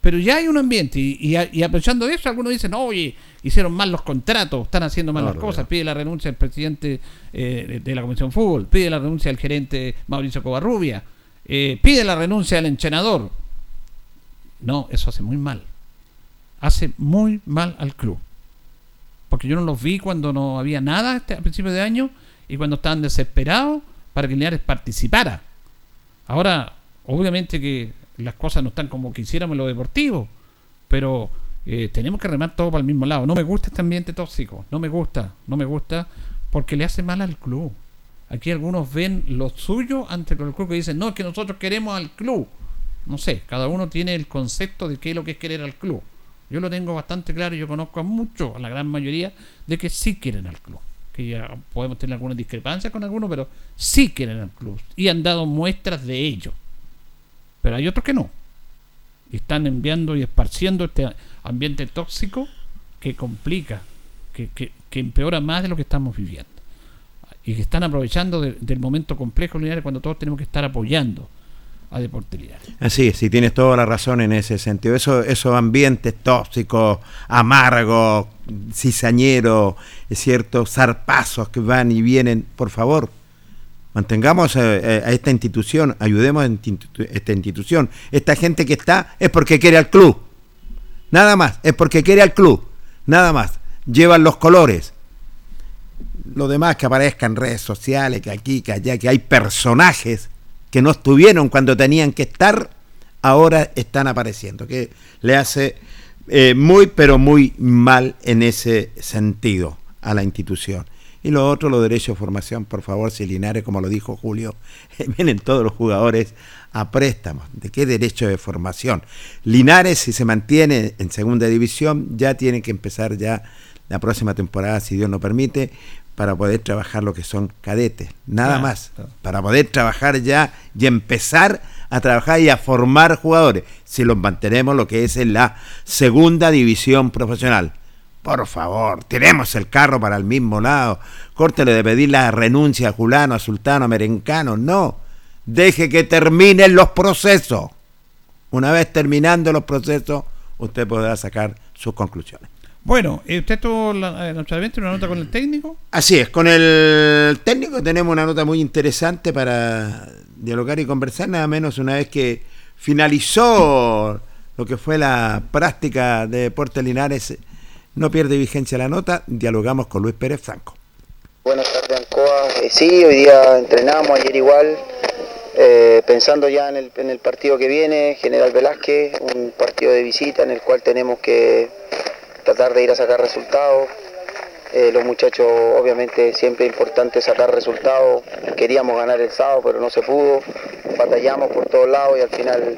Pero ya hay un ambiente y, y, aprovechando de eso, algunos dicen, oye, hicieron mal los contratos, están haciendo mal las cosas, pide la renuncia del presidente eh, de la Comisión Fútbol, pide la renuncia del gerente Mauricio Covarrubia, eh, pide la renuncia del entrenador. No, eso hace muy mal. Hace muy mal al club. Porque yo no los vi cuando no había nada este, a principios de año y cuando estaban desesperados para que Linares participara. Ahora, obviamente que las cosas no están como quisiéramos en lo deportivo, pero eh, tenemos que remar todo para el mismo lado. No me gusta este ambiente tóxico, no me gusta, no me gusta porque le hace mal al club. Aquí algunos ven lo suyo ante el club que dicen, no, es que nosotros queremos al club. No sé, cada uno tiene el concepto de qué es lo que es querer al club. Yo lo tengo bastante claro y yo conozco a muchos, a la gran mayoría, de que sí quieren al club. Que ya podemos tener algunas discrepancias con algunos, pero sí quieren al club. Y han dado muestras de ello. Pero hay otros que no. Y están enviando y esparciendo este ambiente tóxico que complica, que, que, empeora más de lo que estamos viviendo. Y que están aprovechando del momento complejo lineal cuando todos tenemos que estar apoyando a Deportes Así es, sí, tienes toda la razón en ese sentido. Eso, esos ambientes tóxicos, amargos, cizañeros, es cierto, zarpazos que van y vienen, por favor, mantengamos a, esta institución, ayudemos a esta institución. Esta gente que está es porque quiere al club. Nada más, es porque quiere al club. Nada más. Llevan los colores. Lo demás que aparezca en redes sociales, que aquí, que allá, que hay personajes que no estuvieron cuando tenían que estar, ahora están apareciendo. Que le hace eh, muy, pero muy mal en ese sentido a la institución. Y lo otro, los derechos de formación, por favor, si Linares, como lo dijo Julio, [LAUGHS] vienen todos los jugadores a préstamos. ¿De qué derecho de formación? Linares, si se mantiene en segunda división, ya tiene que empezar ya la próxima temporada, si Dios lo permite, para poder trabajar lo que son cadetes. Nada más. Para poder trabajar ya y empezar a trabajar y a formar jugadores. Si los mantenemos lo que es en la segunda división profesional. Por favor, tenemos el carro para el mismo lado. Córtele de pedir la renuncia a Julano, a Sultano, a Merencano. No. Deje que terminen los procesos. Una vez terminando los procesos, usted podrá sacar sus conclusiones. Bueno, ¿usted tuvo la, una nota con el técnico? Así es, con el técnico tenemos una nota muy interesante para dialogar y conversar, nada menos una vez que finalizó lo que fue la práctica de Deportes Linares no pierde vigencia la nota, dialogamos con Luis Pérez Franco. Buenas tardes, Ancoa. Eh, sí, hoy día entrenamos, ayer igual, eh, pensando ya en el, partido que viene, General Velázquez, un partido de visita en el cual tenemos que tratar de ir a sacar resultados. Eh, los muchachos, obviamente, siempre es importante sacar resultados. Queríamos ganar el sábado, pero no se pudo. Batallamos por todos lados y al final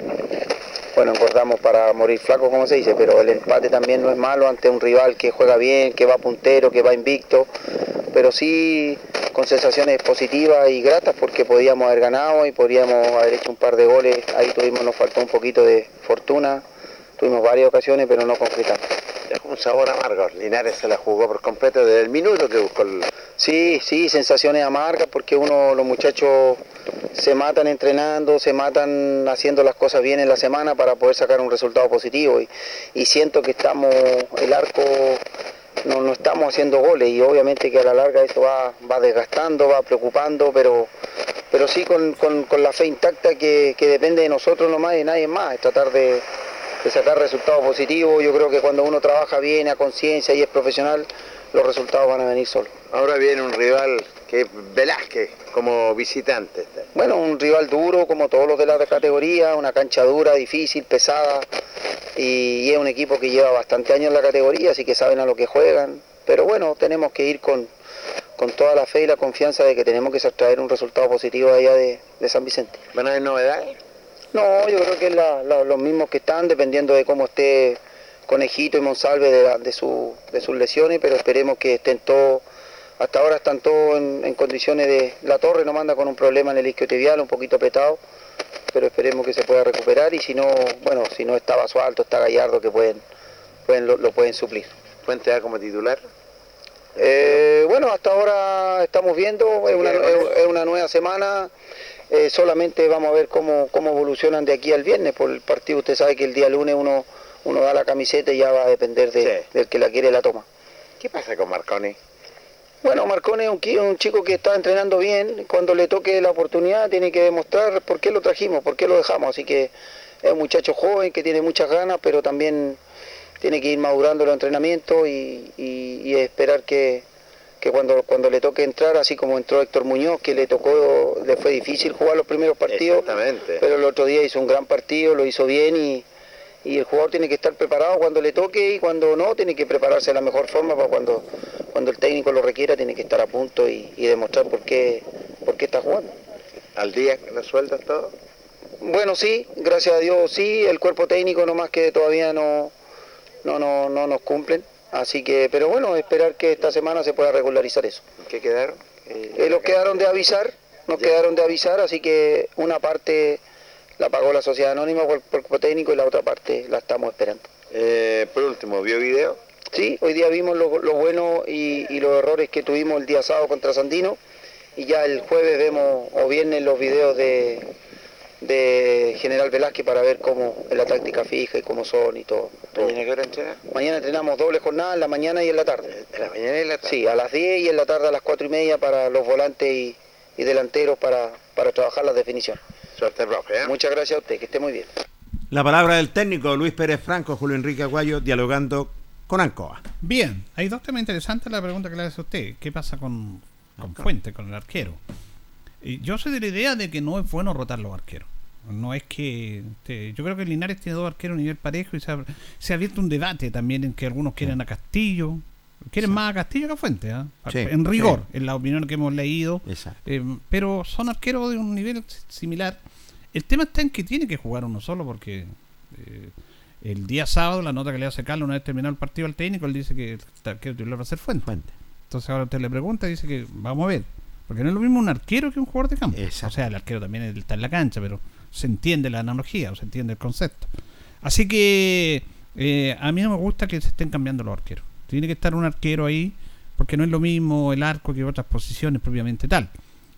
bueno, engordamos para morir flacos, como se dice, pero el empate también no es malo ante un rival que juega bien, que va puntero, que va invicto, pero sí con sensaciones positivas y gratas porque podíamos haber ganado y podíamos haber hecho un par de goles, ahí tuvimos, nos faltó un poquito de fortuna, tuvimos varias ocasiones, pero no concretamos. Es un sabor amargo, Linares se la jugó por completo desde el minuto que buscó el... Sí, sí, sensaciones amargas porque uno, los muchachos se matan entrenando, se matan haciendo las cosas bien en la semana para poder sacar un resultado positivo. Y, siento que estamos, el arco no, no, estamos haciendo goles y obviamente que a la larga eso va, va desgastando, va preocupando, pero, pero sí con, la fe intacta que, depende de nosotros nomás y de nadie más, es tratar de, de sacar resultados positivos. Yo creo que cuando uno trabaja bien, a conciencia y es profesional, los resultados van a venir solos. Ahora viene un rival que es Velázquez como visitante. Bueno, un rival duro como todos los de la categoría, una cancha dura, difícil, pesada y es un equipo que lleva bastante años en la categoría, así que saben a lo que juegan. Pero bueno, tenemos que ir con, con toda la fe y la confianza de que tenemos que extraer un resultado positivo allá de, San Vicente. ¿Van a haber novedades? No, yo creo que es los mismos que están, dependiendo de cómo esté Conejito y Monsalve de, de, su, de sus lesiones, pero esperemos que estén todos hasta ahora están todos en, condiciones de... La torre no manda con un problema en el isquiotibial, un poquito apretado, pero esperemos que se pueda recuperar y si no, bueno, si no está Basualto, está Gallardo, que pueden pueden, lo, lo pueden suplir. ¿Fuente como titular? Eh, bueno, hasta ahora estamos viendo, es una, es una nueva semana, eh, solamente vamos a ver cómo, cómo evolucionan de aquí al viernes, por el partido usted sabe que el día lunes uno, uno da la camiseta y ya va a depender de, del que la quiere la toma. ¿Qué pasa con Marconi? Bueno, Marconi es un, un chico que está entrenando bien, cuando le toque la oportunidad tiene que demostrar por qué lo trajimos, por qué lo dejamos, así que es un muchacho joven que tiene muchas ganas, pero también tiene que ir madurando los entrenamientos y, y- y esperar que, que cuando, cuando le toque entrar, así como entró Héctor Muñoz, que le tocó, le fue difícil jugar los primeros partidos, pero el otro día hizo un gran partido, lo hizo bien y, y el jugador tiene que estar preparado cuando le toque y cuando no, tiene que prepararse de la mejor forma para cuando, cuando el técnico lo requiera, tiene que estar a punto y, y demostrar por qué, por qué está jugando. ¿Al día resueltas todo? Bueno, sí, gracias a Dios sí, el cuerpo técnico nomás que todavía no, no, no, no nos cumplen. Así que, pero bueno, esperar que esta semana se pueda regularizar eso. ¿Qué quedaron? Eh, los quedaron de avisar, nos quedaron de avisar, así que una parte la pagó la sociedad anónima por el cuerpo técnico y la otra parte la estamos esperando. Eh, por último, ¿vio video? Sí, hoy día vimos lo, lo bueno y, y los errores que tuvimos el día sábado contra Sandino y ya el jueves vemos o viernes los videos de, de General Velázquez para ver cómo es la táctica fija y cómo son y todo. todo. ¿Mañana qué hora? Mañana entrenamos doble jornada en la mañana y en la tarde. ¿En la mañana y en la tarde? Sí, a las 10 y en la tarde a las 4 y media para los volantes y, y delanteros para, para trabajar las definiciones. Suerte, profe. ¿eh? Muchas gracias a usted, que esté muy bien. La palabra del técnico Luis Pérez Franco, Julio Enrique Aguayo, dialogando con Ancoa. Bien, hay dos temas interesantes. La pregunta que le hace a usted: ¿qué pasa con, con Fuente, con el arquero? Y yo soy de la idea de que no es bueno rotar los arqueros. No es que. yo creo que Linares tiene dos arqueros a nivel parejo y se ha, se ha abierto un debate también en que algunos quieren a Castillo. Quieren más a Castillo que a Fuente, ¿ah? Sí, en rigor, sí. en la opinión que hemos leído. Eh, pero son arqueros de un nivel similar. El tema está en que tiene que jugar uno solo porque eh, el día sábado la nota que le hace Carlos una vez terminado el partido al técnico, él dice que el arquero titular va a ser Fuente. Entonces ahora usted le pregunta y dice que vamos a ver. Porque no es lo mismo un arquero que un jugador de campo. O sea, el arquero también está en la cancha, pero se entiende la analogía o se entiende el concepto. Así que eh, a mí no me gusta que se estén cambiando los arqueros. Tiene que estar un arquero ahí porque no es lo mismo el arco que otras posiciones propiamente tal.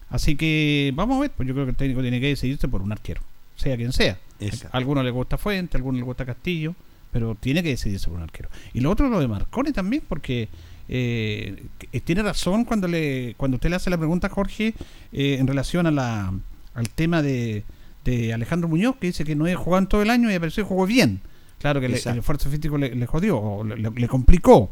Así que vamos a ver, pues yo creo que el técnico tiene que decidirse por un arquero, sea quien sea. Exacto. A algunos le gusta Fuente, a algunos le gusta Castillo, pero tiene que decidirse por un arquero. Y lo otro lo de Marconi también, porque eh, que- tiene razón cuando le cuando usted le hace la pregunta a Jorge eh, en relación a la, al tema de, de Alejandro Muñoz, que dice que no jugado en todo el año y apareció y jugó bien. Claro que le- el esfuerzo físico le, le jodió, o le, complicó.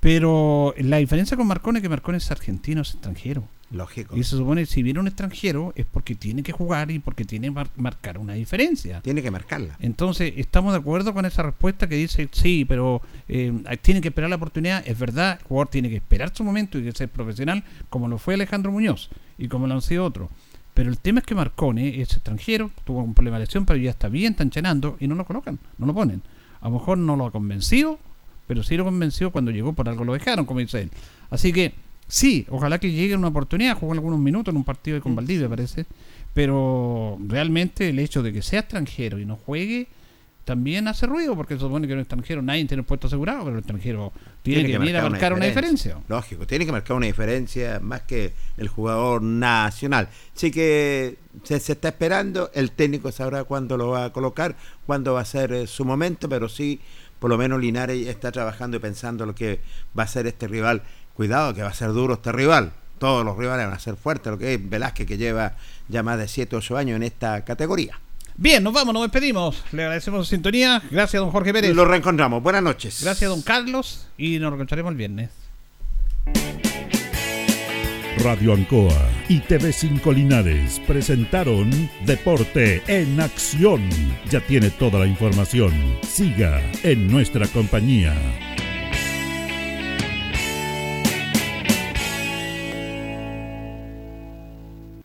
Pero la diferencia con Marconi es que Marconi es argentino, es extranjero. Lógico. Y se supone que si viene un extranjero es porque tiene que jugar y porque tiene que mar- marcar una diferencia. Tiene que marcarla. Entonces, estamos de acuerdo con esa respuesta que dice, sí, pero eh, tiene que esperar la oportunidad. Es verdad, el jugador tiene que esperar su momento y que ser profesional, como lo fue Alejandro Muñoz y como lo han sido otros. Pero el tema es que Marconi es extranjero, tuvo un problema de lesión, pero ya está bien, está enchenando y no lo colocan, no lo ponen. A lo mejor no lo ha convencido, pero sí lo convenció cuando llegó, por algo lo dejaron, como dice él. Así que sí, ojalá que llegue una oportunidad, jugó algunos minutos en un partido con Valdivia, parece, pero realmente el hecho de que sea extranjero y no juegue también hace ruido, porque se supone que un extranjero nadie tiene un puesto asegurado, pero el extranjero tiene, que, venir a marcar una diferencia. Lógico, tiene que marcar una diferencia más que el jugador nacional. Así que se, se está esperando, el técnico sabrá cuándo lo va a colocar, cuándo va a ser eh, su momento, pero sí, por lo menos Linares está trabajando y pensando lo que va a ser este rival. Cuidado, que va a ser duro este rival. Todos los rivales van a ser fuertes, lo que es Velázquez, que lleva ya más de 7 o 8 años en esta categoría. Bien, nos vamos, nos despedimos. Le agradecemos su sintonía. Gracias, don Jorge Pérez. Lo reencontramos. Buenas noches. Gracias, don Carlos. Y nos reencontraremos el viernes. Radio Ancoa y TV5 Linares presentaron Deporte en Acción. Ya tiene toda la información. Siga en nuestra compañía.